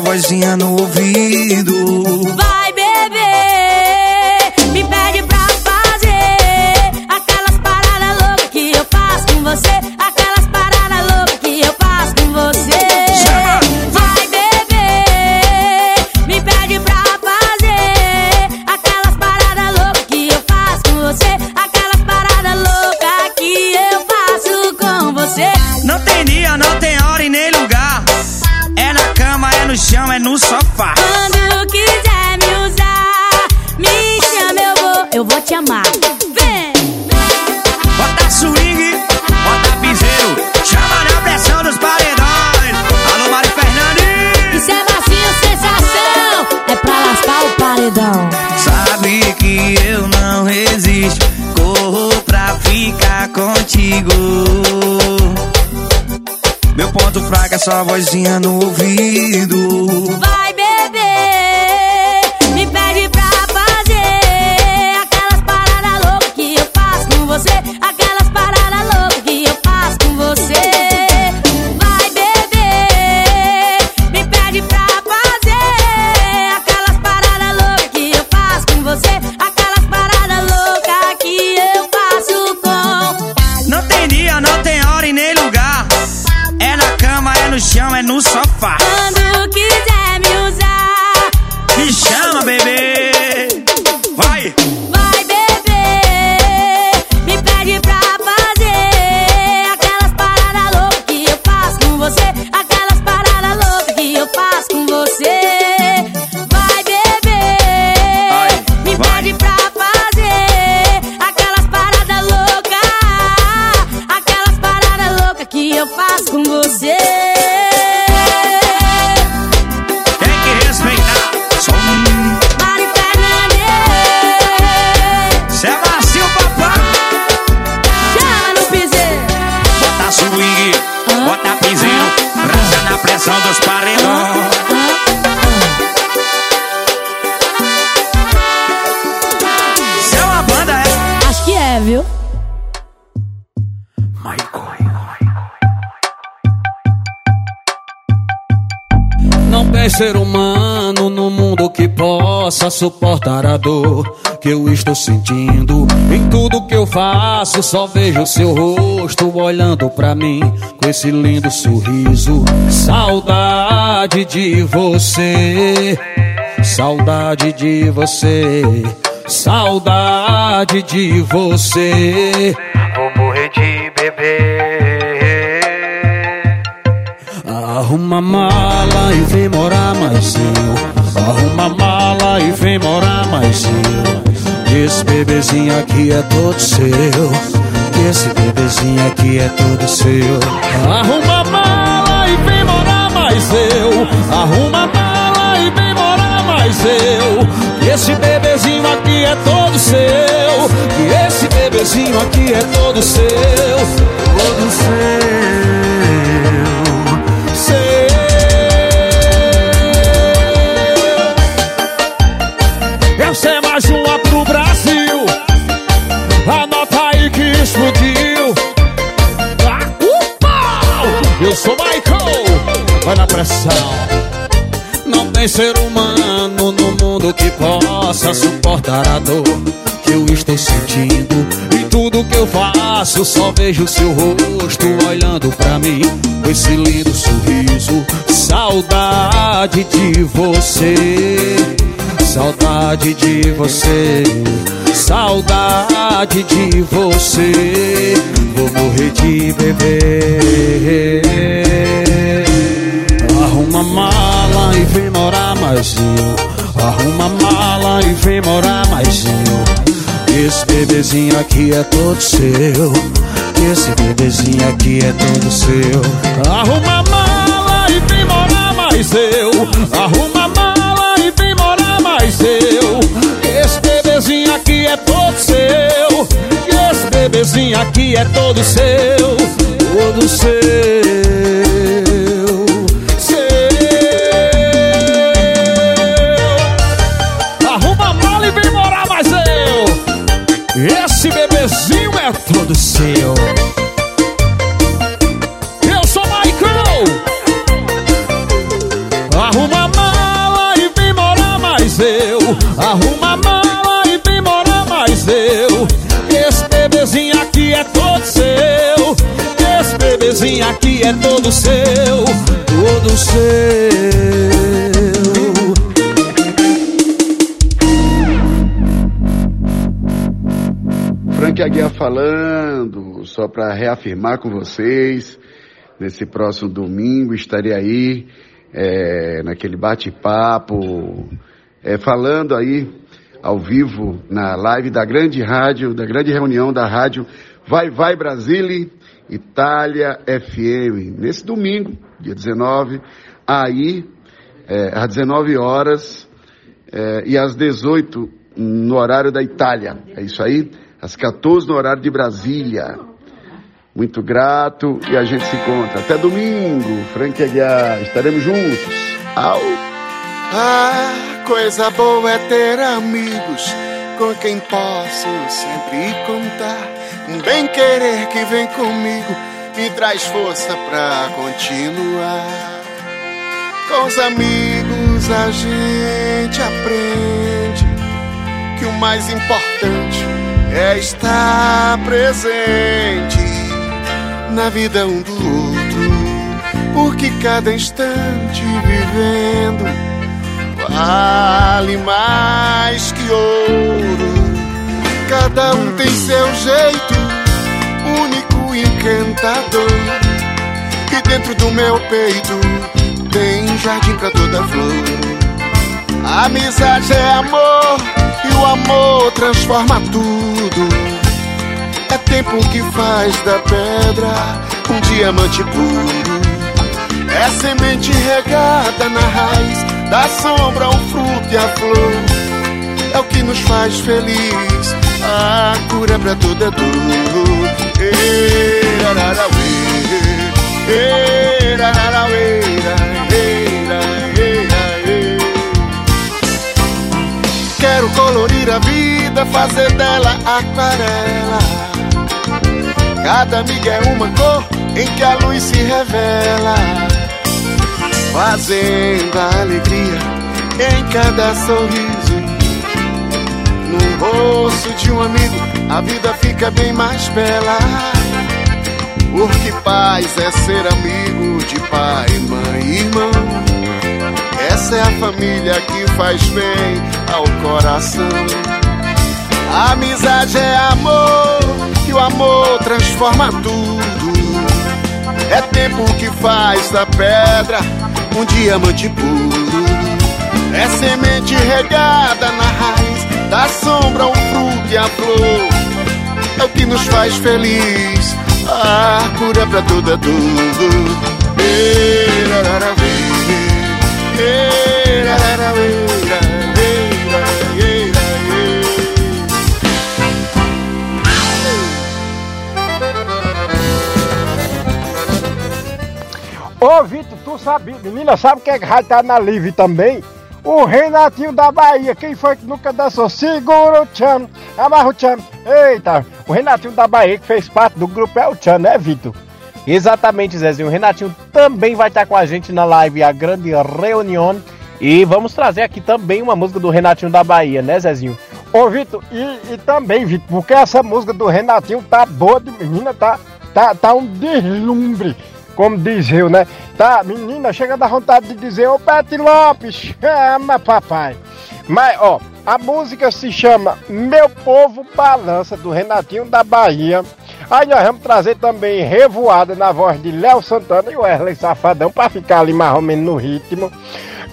[SPEAKER 27] Vozinha só vozinha no
[SPEAKER 28] sentindo. Em tudo que eu faço, só vejo seu rosto olhando pra mim com esse lindo sorriso. Saudade de você, saudade de você, saudade de você. Vou morrer de beber. Arruma mala e vem morar mais eu. Arruma mala e vem morar mais eu. Esse bebezinho aqui é todo seu. Esse bebezinho aqui é todo seu. Arruma mala e vem morar mais eu. Arruma mala e vem morar mais eu. Esse bebezinho aqui é todo seu. E esse bebezinho aqui é todo seu. Todo seu. Essa é mais uma Vai na pressão. Não tem ser humano no mundo que possa suportar a dor que eu estou sentindo. E tudo que eu faço, só vejo seu rosto olhando pra mim com esse lindo sorriso. Saudade de você. Saudade de você, saudade de você. Vou morrer de beber. Arruma mala e vem morar mais eu. Arruma mala e vem morar mais eu. Esse bebezinho aqui é todo seu. Esse bebezinho aqui é todo seu. Arruma mala e vem morar mais eu. Arruma mala e vem morar mais eu. Esse bebezinho aqui é todo seu. Esse bebezinho aqui é todo seu. Todo. Seu. Esse bebezinho é todo seu. Eu sou Michael. Arruma mala e vem morar mais eu. Arruma mala e vem morar mais eu. Esse bebezinho aqui é todo seu. Esse bebezinho aqui é todo seu. Todo seu.
[SPEAKER 29] Falando, só para reafirmar com vocês, nesse próximo domingo estarei aí, é, naquele bate-papo, é, falando aí ao vivo na live da grande rádio, da grande reunião da rádio Vai Vai Brasília, Itália FM, nesse domingo, dia 19, aí, é, às 19 horas é, e às 18 no horário da Itália. É isso aí? Às 14 no horário de Brasília. Muito grato e a gente se encontra. Até domingo, Frank Aguiar. Estaremos juntos. Au!
[SPEAKER 30] Ah, coisa boa é ter amigos com quem posso sempre contar. Um bem querer que vem comigo me traz força pra continuar. Com os amigos a gente aprende que o mais importante é estar presente na vida um do outro, porque cada instante vivendo vale mais que ouro. Cada um tem seu jeito único encantador, e dentro do meu peito tem jardim pra toda flor. Amizade é amor e o amor transforma tudo. É tempo que faz da pedra um diamante puro. É semente regada na raiz, da sombra o fruto e a flor. É o que nos faz feliz, a cura pra toda dor. Ei, rararauê, ei, rararauê, Quero colorir a vida, fazer dela aquarela. Cada amiga é uma cor em que a luz se revela, fazendo a alegria em cada sorriso. No rosto de um amigo, a vida fica bem mais bela. Porque paz é ser amigo de pai, mãe e irmão. Essa é a família que faz bem ao coração. A amizade é amor, e o amor transforma tudo. É tempo que faz da pedra um diamante puro. É semente regada na raiz, da sombra o fruto e a flor. É o que nos faz feliz, a cura pra toda dor. Ei,
[SPEAKER 3] Ô, Vitor, tu sabe, menina, sabe quem é que vai estar na live também? O Renatinho da Bahia. Quem foi que nunca dançou? Segura o tchan, amarra o tchan. Eita, o Renatinho da Bahia que fez parte do grupo é o tchan, né, Vitor?
[SPEAKER 2] Exatamente, Zezinho. O Renatinho também vai estar com a gente na live A Grande Reunião. E vamos trazer aqui também uma música do Renatinho da Bahia, né, Zezinho?
[SPEAKER 3] Ô, Vitor, e, e também, Vitor, porque essa música do Renatinho tá boa de menina, tá, tá, tá um deslumbre, como diz eu, né? Tá, menina, chega da vontade de dizer, ô Pet Lopes, chama papai. Mas, ó, a música se chama Meu Povo Balança, do Renatinho da Bahia. Aí nós vamos trazer também Revoada na voz de Léo Santana e Wesley Safadão, pra ficar ali mais ou menos no ritmo.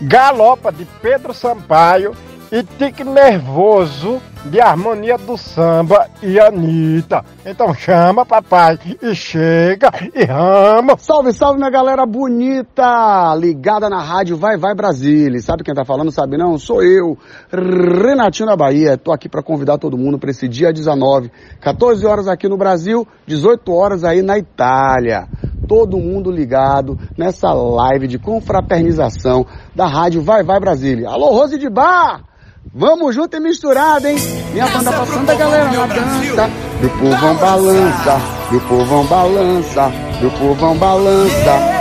[SPEAKER 3] Galopa de Pedro Sampaio e Tique Nervoso de Harmonia do Samba e Anitta. Então chama, papai, e chega, e rama.
[SPEAKER 31] Salve, salve, minha galera bonita! Ligada na rádio Vai Vai Brasília. Sabe quem tá falando, sabe não? Sou eu, Renatinho da Bahia. Tô aqui para convidar todo mundo para esse dia 19. 14 horas aqui no Brasil, 18 horas aí na Itália. Todo mundo ligado nessa live de confraternização da rádio Vai Vai Brasília. Alô, Rose de Bar! Vamos junto e misturado, hein? Minha banda passando a galera na dança. Meu povão balança, meu povão balança, meu povão balança.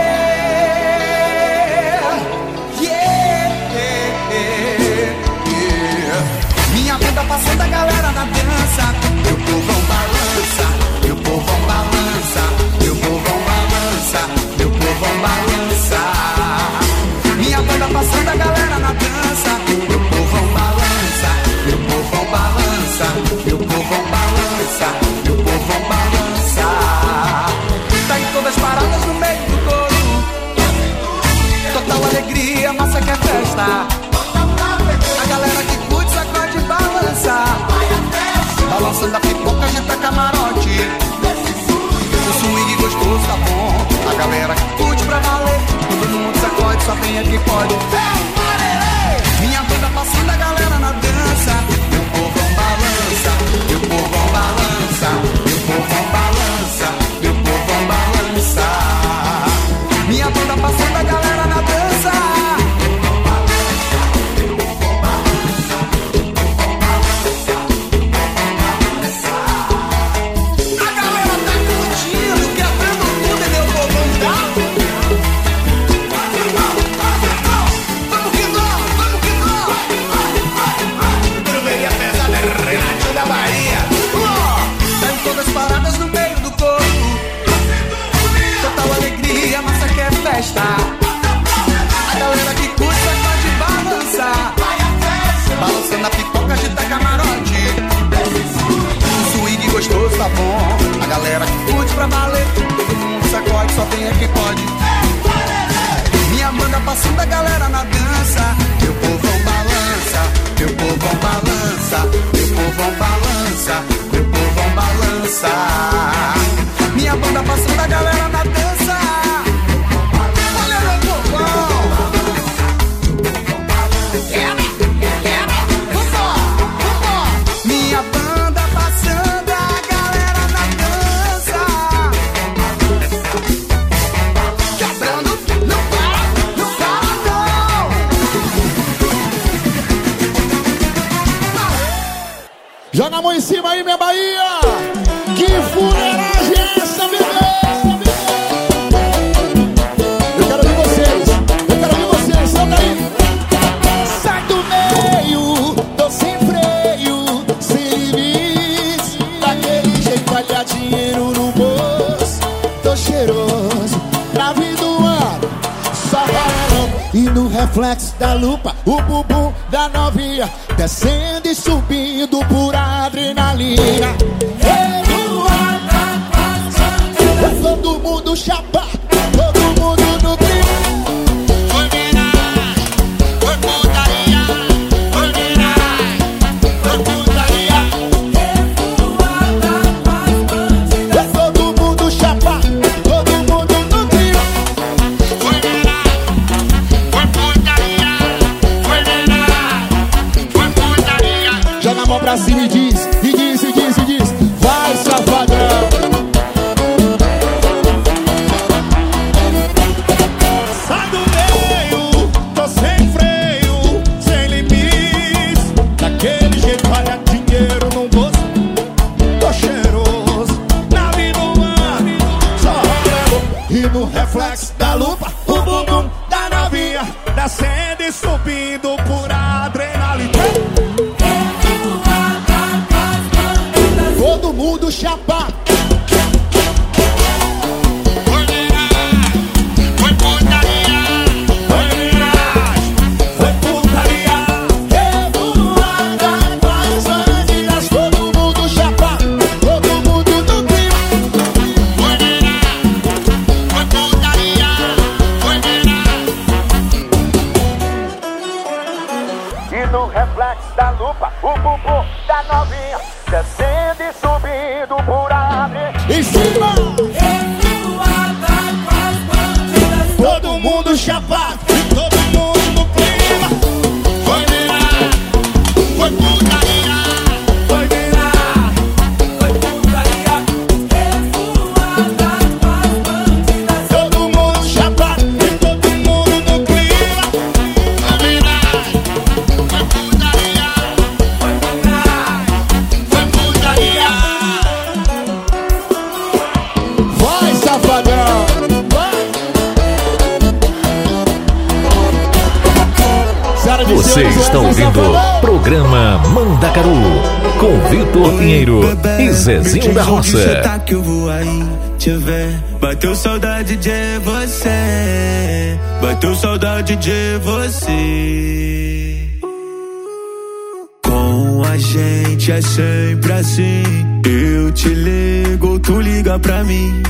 [SPEAKER 7] saudade de você. Com a gente é sempre assim. Eu te ligo, tu liga pra mim.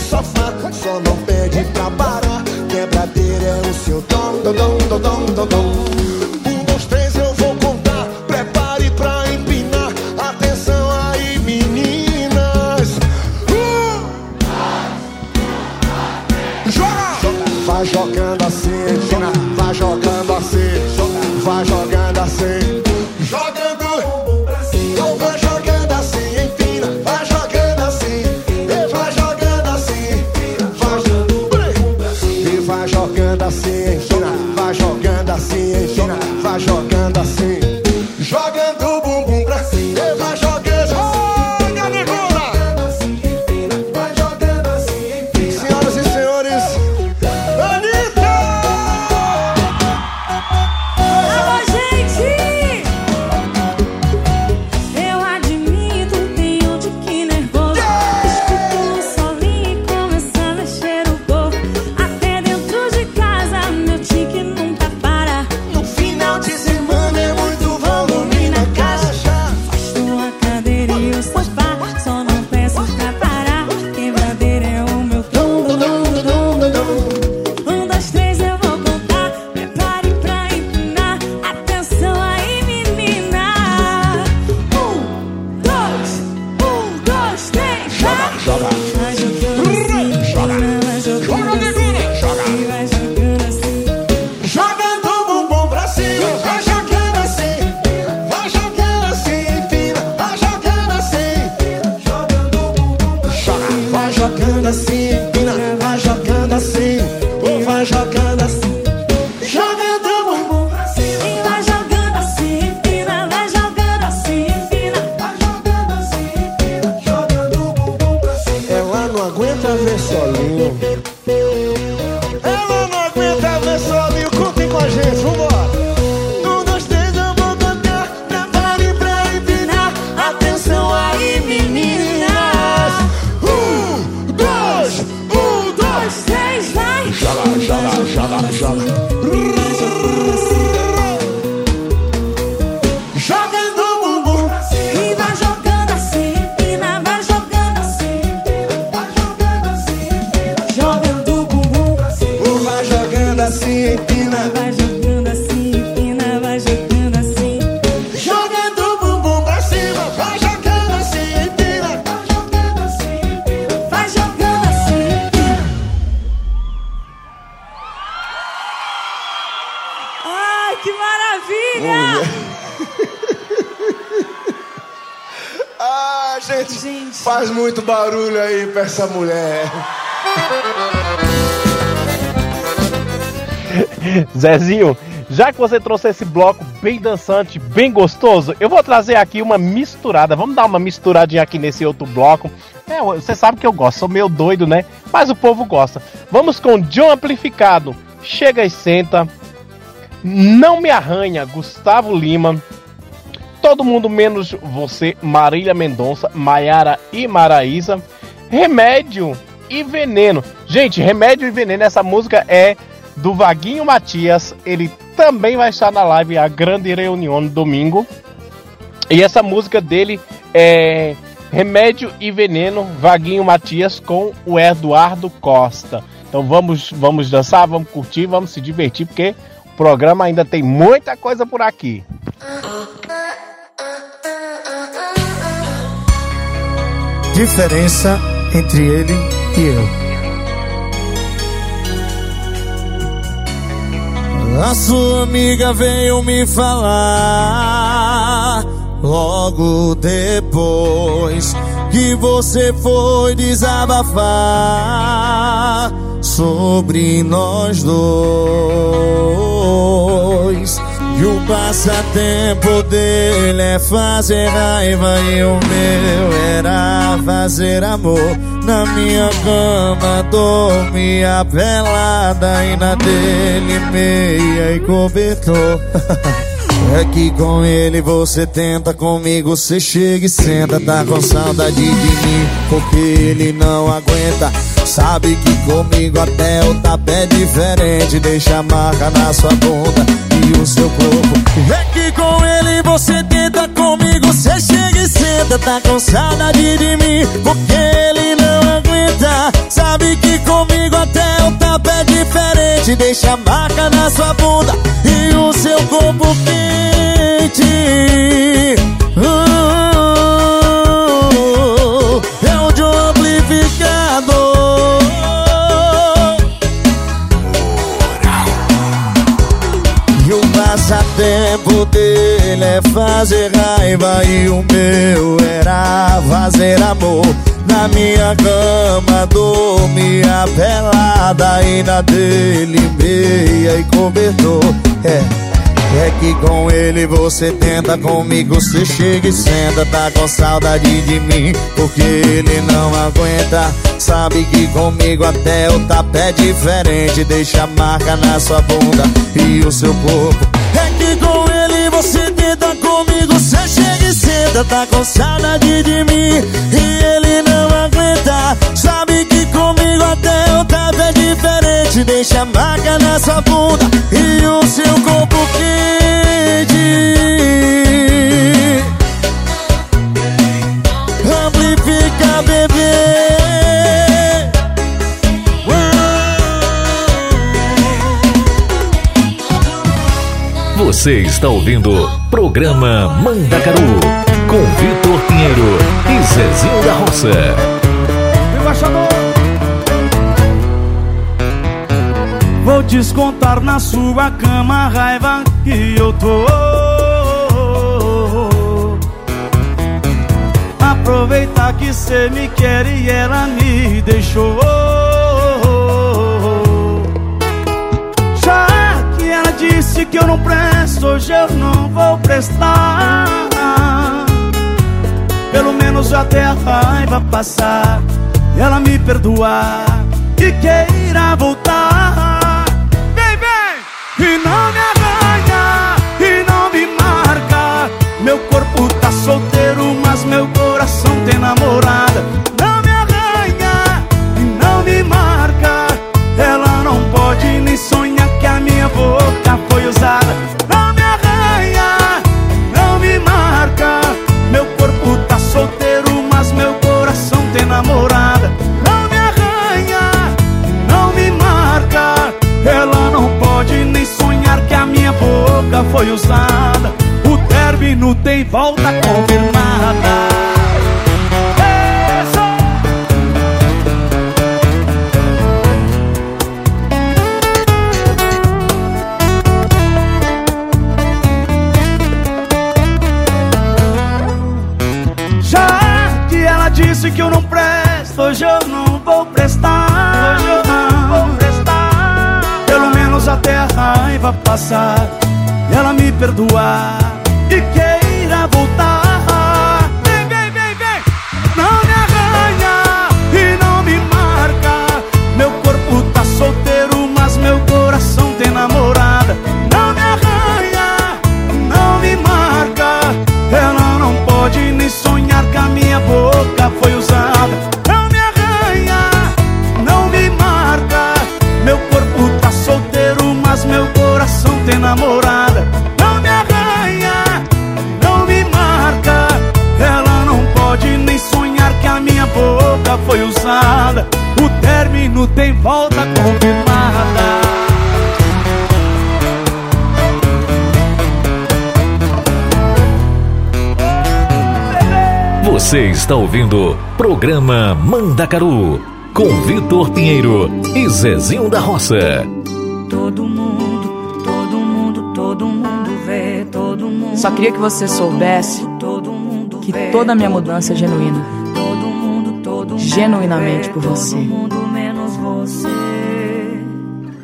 [SPEAKER 32] sofá, só não pede pra parar. Quebradeira é o
[SPEAKER 11] seu dom, dom, dom, dom, dom, dom. Essa mulher. *laughs*
[SPEAKER 2] Zezinho, já que você trouxe esse bloco bem dançante, bem gostoso, eu vou trazer aqui uma misturada. Vamos dar uma misturadinha aqui nesse outro bloco. É, você sabe que eu gosto, sou meio doido, né? Mas o povo gosta. Vamos com John Amplificado. Chega e senta. Não me arranha, Gustavo Lima. Todo mundo menos você, Marília Mendonça, Maiara e Maraísa. Remédio e Veneno. Gente, Remédio e Veneno, essa música é do Vaguinho Matias. Ele também vai estar na live A Grande Reunião no domingo. E essa música dele é Remédio e Veneno, Vaguinho Matias com o Eduardo Costa. Então vamos, vamos dançar, vamos curtir, vamos se divertir, porque o programa ainda tem muita coisa por aqui.
[SPEAKER 27] Diferença entre ele e eu. A sua amiga veio me falar logo depois que você foi desabafar sobre nós dois. O passatempo dele é fazer raiva e o meu era fazer amor. Na minha cama dormia pelada e na dele meia e cobertor. *laughs* É que com ele você tenta, comigo você chega e senta. Tá com saudade de mim, porque ele não aguenta. Sabe que comigo até o tapé é diferente. Deixa a marca na sua bunda e o seu corpo. É que com ele você tenta, comigo você chega e senta. Tá com saudade de mim, porque ele não aguenta. Sabe que comigo até o tapé é diferente. Deixa a marca na sua bunda e o seu corpo quente. Uh, O passatempo tempo dele é fazer raiva e o meu era fazer amor. Na minha cama dormia pelada e na dele meia e cobertor. É. É que com ele você tenta, comigo você chega e senta Tá com saudade de mim, porque ele não aguenta Sabe que comigo até o tapete é diferente Deixa marca na sua bunda e o seu corpo É que com ele você tenta, comigo você chega e senta Tá com saudade de mim e ele não aguenta. Sabe que comigo até o tapete é diferente Deixa marca na sua bunda e o seu corpo quente. Amplifica, bebê
[SPEAKER 6] Você está ouvindo Programa Mandacaru com Vitor Pinheiro e Zezinho da Roça.
[SPEAKER 7] Vou descontar na sua cama a raiva que eu tô. Aproveitar que cê me quer e ela me deixou disse que eu não presto, hoje eu não vou prestar. Pelo menos até a raiva passar ela me perdoar e queira voltar. E não me arranha e não me marca. Meu corpo tá solteiro, mas meu coração tem namorada. Não foi usada. Não me arranha, não me marca. Meu corpo tá solteiro, mas meu coração tem namorada. Não me arranha, não me marca. Ela não pode nem sonhar que a minha boca foi usada. O término tem volta confirmada raiva passar E ela me perdoar foi usada O término tem volta confirmada
[SPEAKER 6] Você está ouvindo Programa Mandacaru com Vitor Pinheiro e Zezinho da Roça.
[SPEAKER 10] Todo mundo, todo mundo, todo mundo vê, todo mundo.
[SPEAKER 33] Só queria que você soubesse que toda a minha mudança é genuína. Genuinamente por você.
[SPEAKER 10] menos você.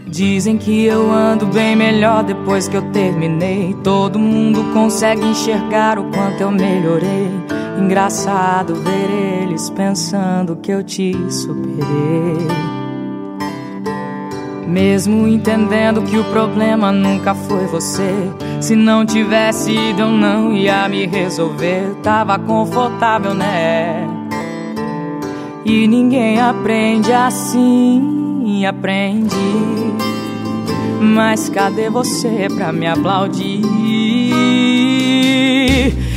[SPEAKER 10] Dizem que eu ando bem melhor depois que eu terminei. Todo mundo consegue enxergar o quanto eu melhorei. Engraçado ver eles pensando que eu te superei. Mesmo entendendo que o problema nunca foi você. Se não tivesse ido, eu não ia me resolver. Tava confortável, né? E ninguém aprende assim, aprendi. Mas cadê você pra me aplaudir?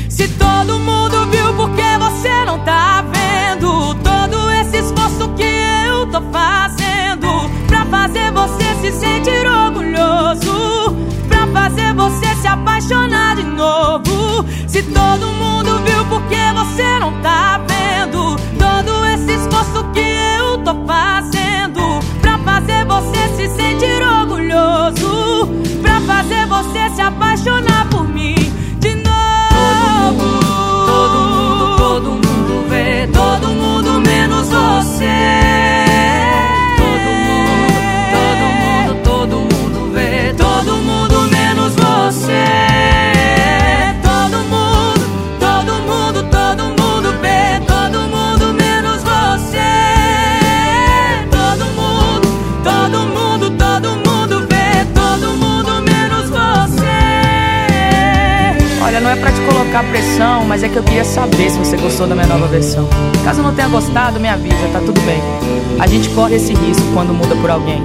[SPEAKER 10] Se todo mundo viu, por que você não tá vendo? Todo esse esforço que eu tô fazendo pra fazer você se sentir orgulhoso, pra fazer você se apaixonar de novo. Se todo mundo viu, por que você apaixonar
[SPEAKER 33] colocar pressão, mas é que eu queria saber se você gostou da minha nova versão. Caso não tenha gostado, me avisa, tá tudo bem. A gente corre esse risco quando muda por alguém.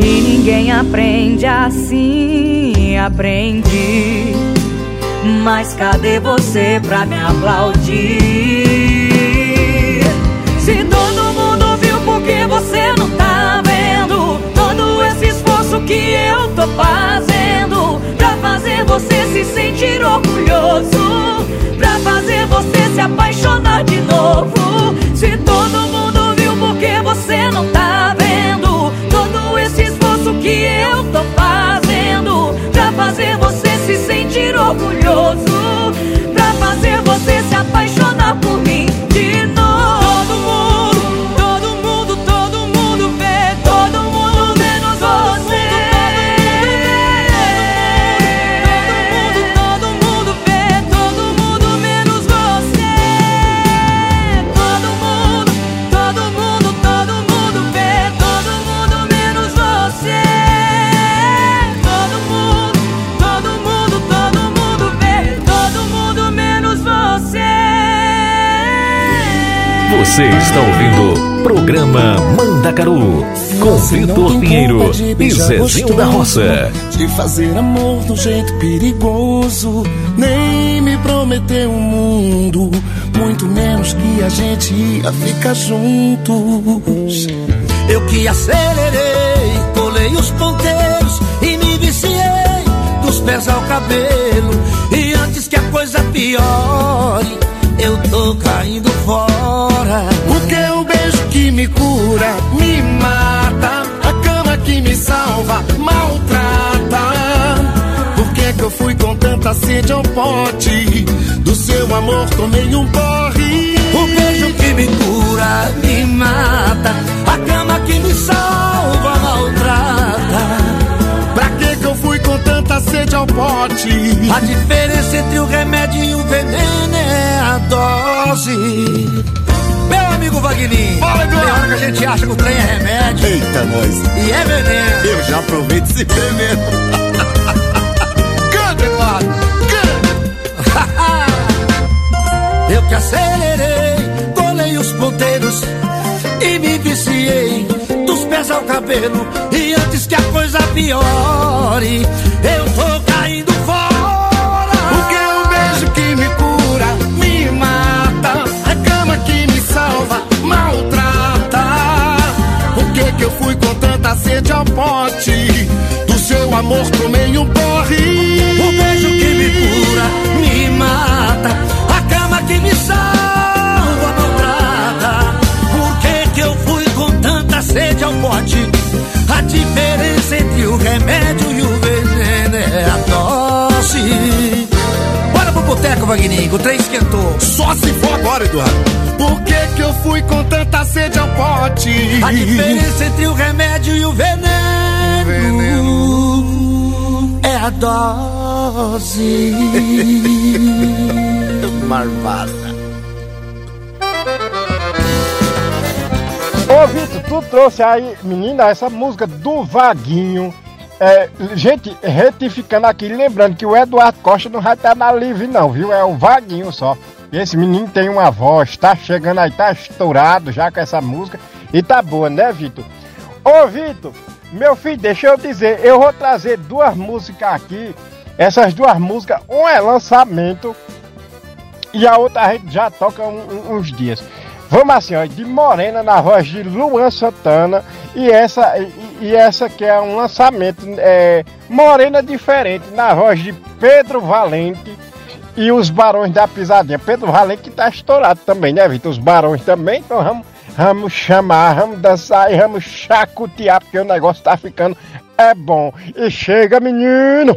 [SPEAKER 10] E ninguém aprende assim, aprendi. Mas cadê você pra me aplaudir?
[SPEAKER 6] Vitor Pinheiro e Zezinho da Roça.
[SPEAKER 7] De fazer amor do jeito perigoso. Nem me prometeu um mundo. Muito menos que a gente ia ficar juntos. Eu que acelerei, colei os ponteiros e me viciei dos pés ao cabelo. E antes que a coisa piore, tô caindo fora. Porque o beijo que me cura, me mata. A cama que me salva, maltrata. Por que que eu fui com tanta sede ao pote? Do seu amor tomei um porre. O beijo que me cura, me mata. A cama que me salva, maltrata. Pra que que eu fui com tanta sede ao pote? A diferença entre o remédio e o veneno é a dose. Meu amigo Vagninho, Fala, tem hora que a gente acha que o trem é remédio.
[SPEAKER 34] Eita, nós.
[SPEAKER 7] E é veneno.
[SPEAKER 34] Eu já aproveito esse veneno. *laughs*
[SPEAKER 7] Canta, Eduardo, canta. *laughs* Eu que acelerei, colei os ponteiros e me viciei dos pés ao cabelo. E antes que a coisa piore, eu que eu fui com tanta sede ao pote? Do seu amor tomei um porre. O beijo que me cura, me mata. A cama que me salva, maltrata. Por que que eu fui com tanta sede ao pote? A diferença entre o remédio e o veneno é a dose. Boteco, Vagninho, o trem esquentou.
[SPEAKER 34] Só se for agora, Eduardo.
[SPEAKER 7] Por que que eu fui com tanta sede ao pote? A diferença entre o remédio e o veneno, é a dose. *laughs*
[SPEAKER 34] Marvada.
[SPEAKER 3] Ô Vitor, tu trouxe aí, menina, essa música do Vaguinho. É, gente, retificando aqui, lembrando que o Eduardo Costa não vai estar na live não, viu? É o Vaguinho só. Esse menino tem uma voz, tá chegando aí, tá estourado já com essa música. E tá boa, né, Vitor? Ô, Vitor, meu filho, deixa eu dizer, eu vou trazer duas músicas aqui. Essas duas músicas, um é lançamento e a outra a gente já toca um- um- uns dias. Vamos assim, ó, de Morena na voz de Luan Santana e essa e, e essa que é um lançamento é, Morena diferente na voz de Pedro Valente e os Barões da Pisadinha. Pedro Valente que tá estourado também, né, Vitor? Os Barões também, então vamos, vamos chamar, vamos dançar e vamos chacotear porque o negócio tá ficando é bom. E chega, menino!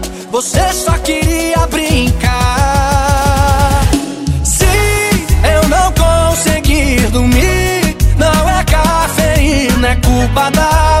[SPEAKER 7] você só queria brincar. Se eu não conseguir dormir, não é cafeína, é culpa da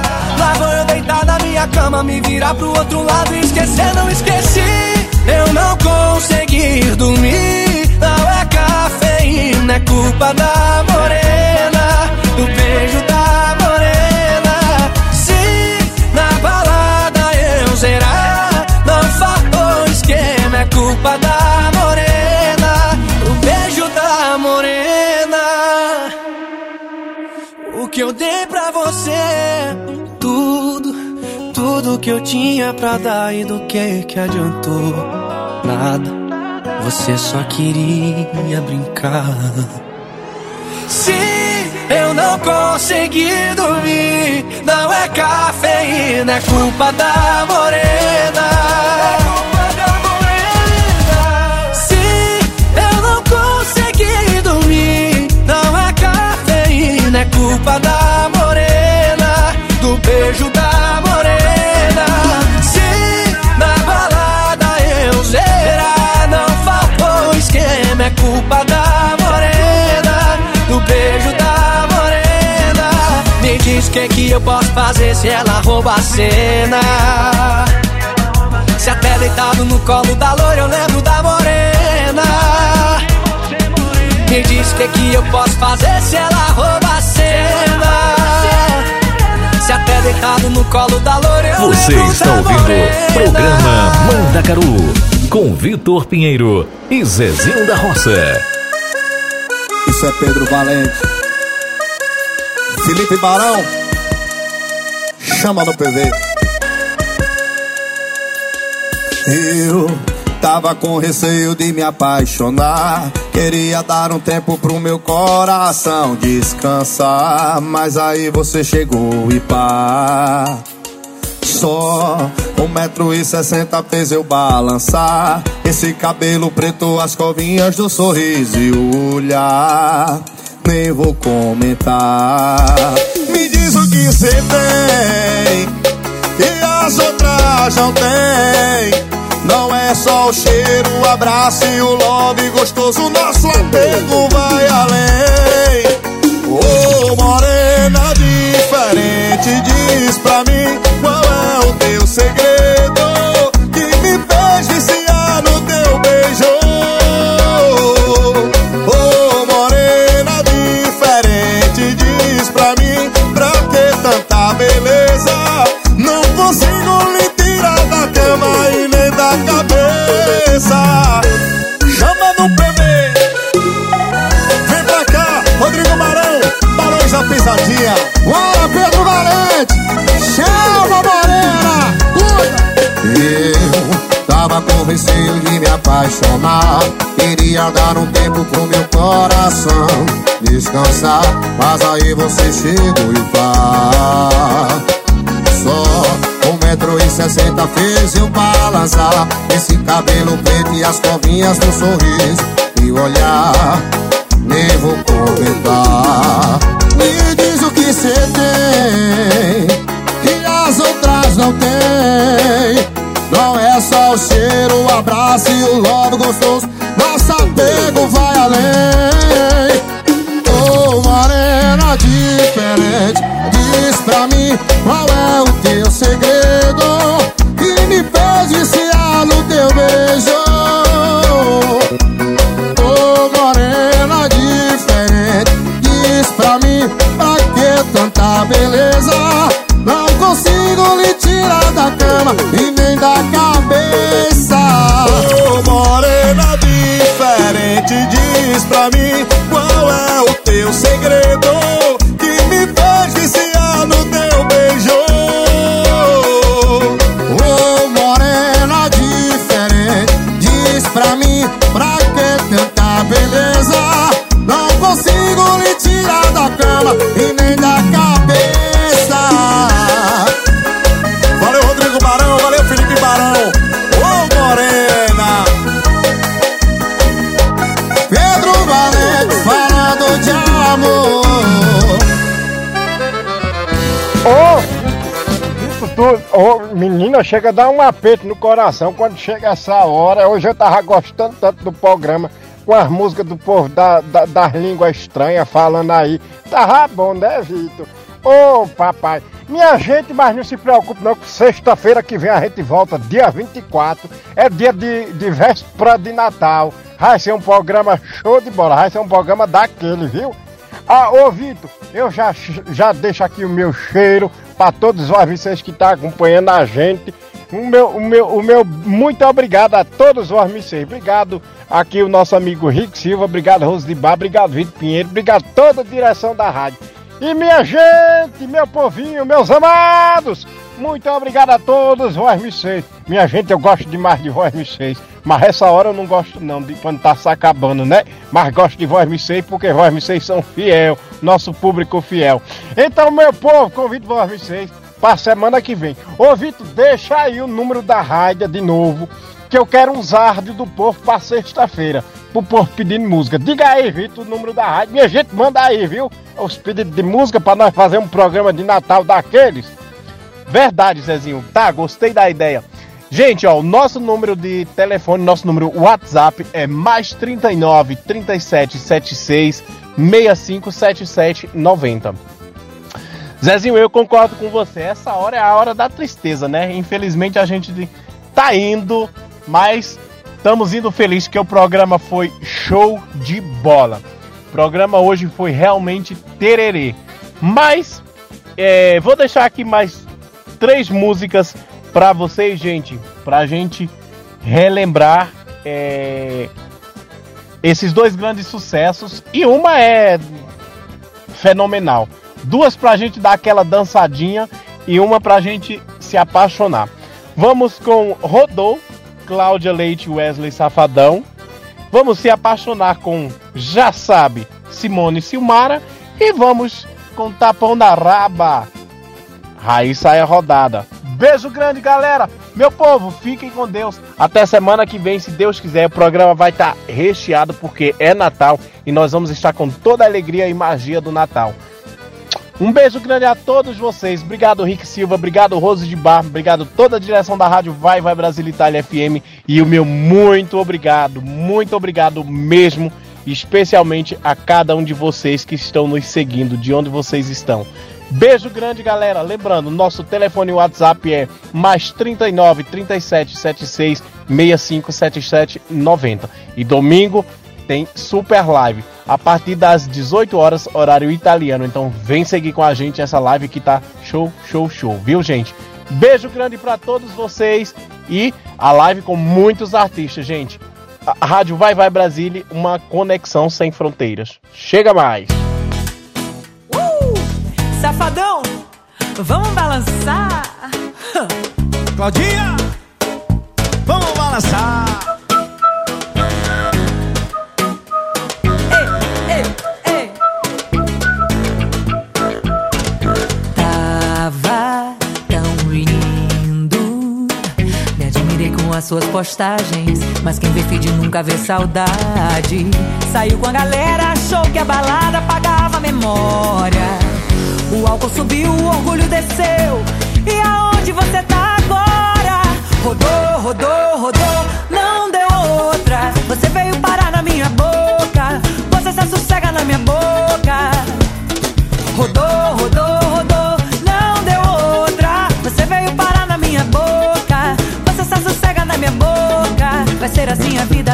[SPEAKER 7] Vou deitar na minha cama, me virar pro outro lado e esquecer, não esqueci. Eu não conseguir dormir, não é cafeína, é culpa da morena, do beijo da morena. Se na balada eu zerar, não faltou esquema, é culpa da que eu tinha pra dar e do que que adiantou? Nada, você só queria brincar. Se eu não conseguir dormir, não é cafeína, é culpa da morena. Se eu não conseguir dormir, não é cafeína, é culpa da morena, do beijo da que que eu posso fazer se ela rouba a cena. Se até deitado no colo da loira eu lembro da morena. Me diz o que que eu posso fazer se ela rouba a cena. Se até deitado no colo da loira eu
[SPEAKER 6] Você
[SPEAKER 7] lembro
[SPEAKER 6] está
[SPEAKER 7] da
[SPEAKER 6] ouvindo
[SPEAKER 7] morena.
[SPEAKER 6] o programa Mandacaru com Vitor Pinheiro e Zezinho da Roça.
[SPEAKER 27] Isso é Pedro Valente. Felipe Barão. Chama no PV. Eu tava com receio de me apaixonar. Queria dar um tempo pro meu coração descansar. Mas aí você chegou e pá. Só um metro e sessenta fez eu balançar Esse cabelo preto, as covinhas do sorriso e o olhar Nem vou comentar Me diz o que cê tem Que as outras não tem Não é só o cheiro, o abraço e o love gostoso Nosso apego vai além. Ô morena diferente, diz pra mim qual é o teu segredo Eu tava com receio de me apaixonar. Queria dar um tempo pro meu coração descansar. Mas aí você chegou e pá. Só um metro e sessenta fez eu balançar Esse cabelo preto e as covinhas no sorriso E olhar, nem vou comentar Me diz o que cê tem Que as outras não têm Não é só o cheiro, o abraço e o love gostoso. Nosso apego vai além
[SPEAKER 2] menina, chega a dar um aperto no coração quando chega essa hora. Hoje eu tava gostando tanto do programa, com as músicas do povo da, da- das línguas estranhas falando aí. Tava bom, né, Vitor? Ô, papai, minha gente, mas não se preocupe não, que sexta-feira que vem a gente volta, dia 24, é dia de, de véspera de Natal. Vai ser um programa show de bola, vai ser um programa daquele, viu? Ah, ô Vitor, eu já, já deixo aqui o meu cheiro para todos vocês que estão acompanhando a gente. O meu, o, meu, o meu muito obrigado a todos vocês. Obrigado aqui o nosso amigo Rick Silva, obrigado Rose de Bar, obrigado Vitor Pinheiro, obrigado toda a direção da rádio. E minha gente, meu povinho, meus amados, muito obrigado a todos vocês. Minha gente, eu gosto demais de vocês. Mas essa hora eu não gosto não, de quando tá se acabando, né? Mas gosto de vocês porque vocês são fiel, nosso público fiel. Então, meu povo, convido vocês para semana que vem. Ô, Vitor, deixa aí o número da rádio de novo, que eu quero uns áudios do povo para sexta-feira. Pro povo pedindo música. Diga aí, Vitor, o número da rádio. Minha gente, manda aí, viu? Os pedidos de música para nós fazer um programa de Natal daqueles. Verdade, Zezinho. Tá, gostei da ideia. Gente, ó, o nosso número de telefone, nosso número WhatsApp é mais 39 37 76 65 77 90. Zezinho, eu concordo com você. Essa hora é a hora da tristeza, né? Infelizmente a gente tá indo, mas estamos indo felizes que o programa foi show de bola. O programa hoje foi realmente tererê. Mas é, vou deixar aqui mais três músicas para vocês, gente, pra gente relembrar é, esses dois grandes sucessos e uma é fenomenal. Duas pra gente dar aquela dançadinha e uma pra gente se apaixonar. Vamos com Rodou, Cláudia Leite Wesley Safadão. Vamos se apaixonar com Já Sabe, Simone Silmara. E vamos com Tapão na Raba, Raíssa é rodada. Beijo grande, galera. Meu povo, fiquem com Deus. Até semana que vem, se Deus quiser. O programa vai estar recheado porque é Natal e nós vamos estar com toda a alegria e magia do Natal. Um beijo grande a todos vocês. Obrigado, Rick Silva. Obrigado, Rose de Bar. Obrigado toda a direção da rádio Vai Vai Brasil Itália FM. E o meu muito obrigado, muito obrigado mesmo, especialmente a cada um de vocês que estão nos seguindo, de onde vocês estão. Beijo grande, galera. Lembrando, nosso telefone WhatsApp é mais 39 37 76 65 77 90. E domingo tem super live a partir das 18 horas, horário italiano. Então vem seguir com a gente essa live que tá show, show, show, viu, gente? Beijo grande para todos vocês e a live com muitos artistas, gente. A Rádio Vai Vai Brasília, uma conexão sem fronteiras. Chega mais.
[SPEAKER 10] Safadão, vamos balançar.
[SPEAKER 31] Claudinha, vamos balançar.
[SPEAKER 10] Tava tão lindo. Me admirei com as suas postagens. Mas quem vê feed nunca vê saudade. Saiu com a galera, achou que a balada pagava a memória. O álcool subiu, o orgulho desceu. E aonde você tá agora? Rodou, rodou, rodou, não deu outra. Você veio parar na minha boca. Você se sossega na minha boca. Rodou, rodou, rodou, não deu outra. Você veio parar na minha boca. Você se sossega na minha boca. Vai ser assim a vida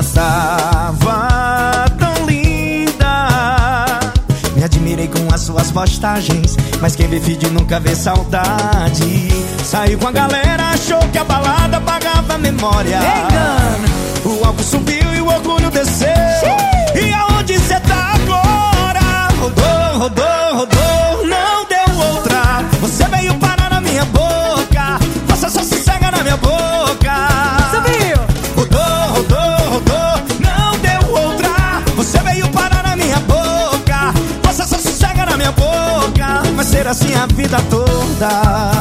[SPEAKER 31] Estava tão linda. Me admirei com as suas postagens. Mas quem vê vídeo nunca vê saudade. Saiu com a galera, achou que a balada pagava a memória. O álcool subiu e o orgulho desceu. E aonde cê tá agora? Rodou, rodou, rodou, assim a vida toda.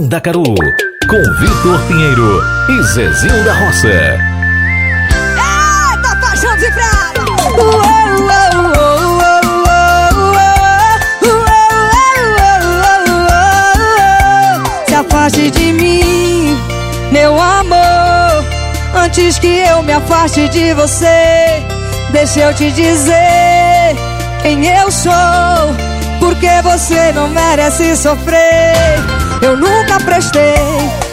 [SPEAKER 6] Mandacaru com Vitor Pinheiro e Zezinho da Roça.
[SPEAKER 35] Eita, paixão de praia!
[SPEAKER 36] Se afaste de mim, meu amor. Antes que eu me afaste de você, deixa eu te dizer quem eu sou. Porque você não merece sofrer. Eu nunca prestei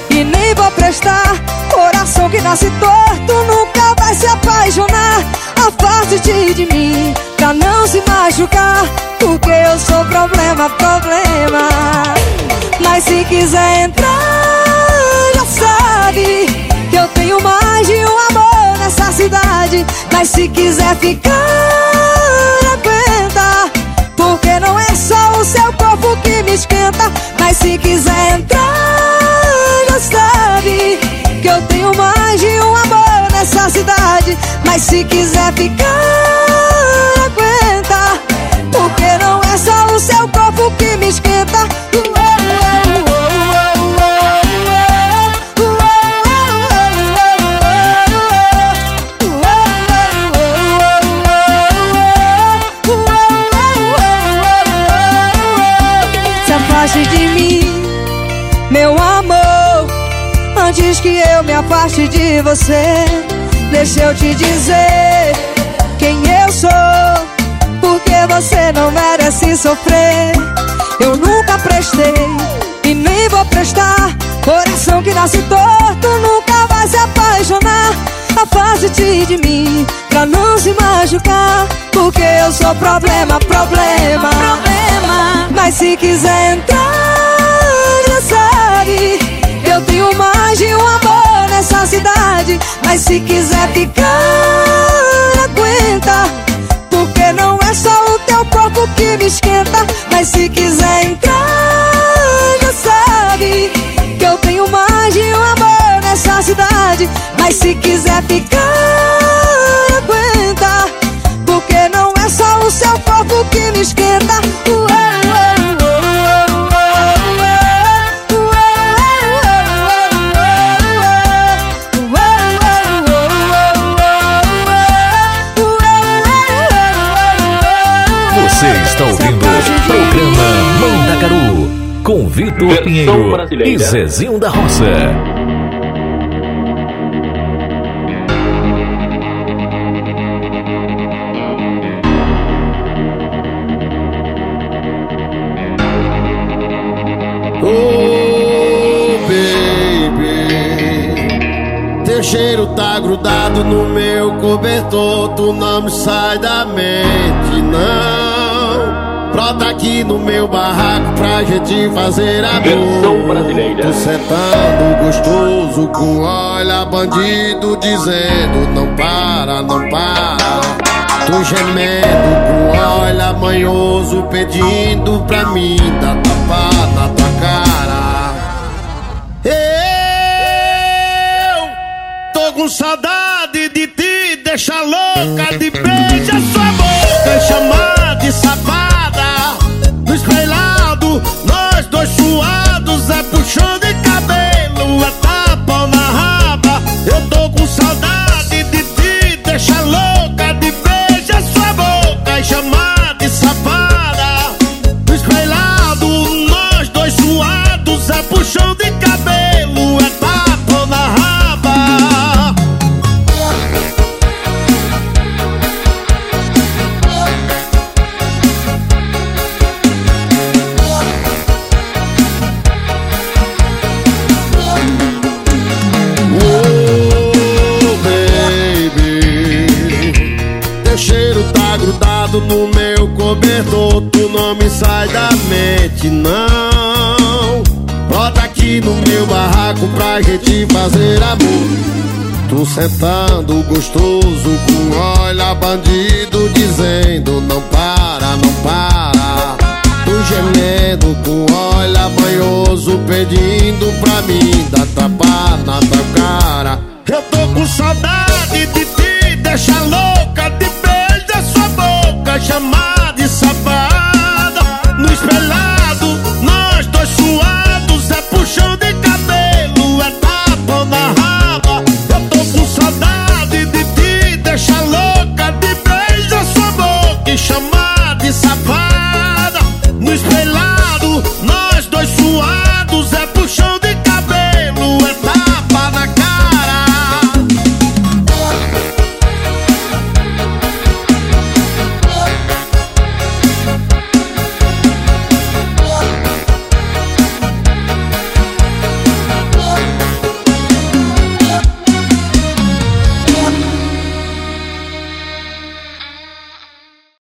[SPEAKER 36] e nem vou prestar. Coração que nasce torto nunca vai se apaixonar. Afaste-te de mim pra não se machucar. Porque eu sou problema, problema. Mas se quiser entrar, já sabe que eu tenho mais de um amor nessa cidade. Mas se quiser ficar, aguenta. Porque não é só o seu corpo que me esquenta. Mas se quiser entrar, já sabe que eu tenho mais de um amor nessa cidade. Mas se quiser ficar, aguenta. Porque não é só o seu corpo que me esquenta. Afaste Antes que eu me afaste de você, deixa eu te dizer quem eu sou. Porque você não merece sofrer. Eu nunca prestei e nem vou prestar. Coração que nasce torto nunca vai se apaixonar. Afaste-te de mim pra não se machucar. Porque eu sou problema, problema, Mas se quiser ficar, aguenta. Porque não é só o teu corpo que me esquenta. Mas se quiser entrar, já sabe que eu tenho mais de um amor nessa cidade. Mas se quiser ficar, aguenta. Porque não é só o seu corpo que me esquenta.
[SPEAKER 37] Versão
[SPEAKER 6] Pinheiro
[SPEAKER 37] brasileira.
[SPEAKER 6] e Zezinho da Roça.
[SPEAKER 38] Oh, cheiro tá grudado no meu cobertor. Tu não me sai da mente, não. Brota aqui no meu barraco pra gente fazer amor.
[SPEAKER 37] Versão brasileira.
[SPEAKER 38] Tô sentando gostoso com olha bandido dizendo não para, não para. Tô gemendo com olha manhoso pedindo pra mim dar tapa na tua cara. Eu tô com saudade de ti, deixa louca de beijar sua boca, chamar mente, não. Bota aqui no meu barraco pra gente fazer amor. Tu sentando gostoso com olha bandido dizendo não para, não para. Tu gemendo com olha manhoso pedindo pra mim dar tapa na tua cara. Eu tô com saudade de ti, deixa louca de beijar sua boca, chamar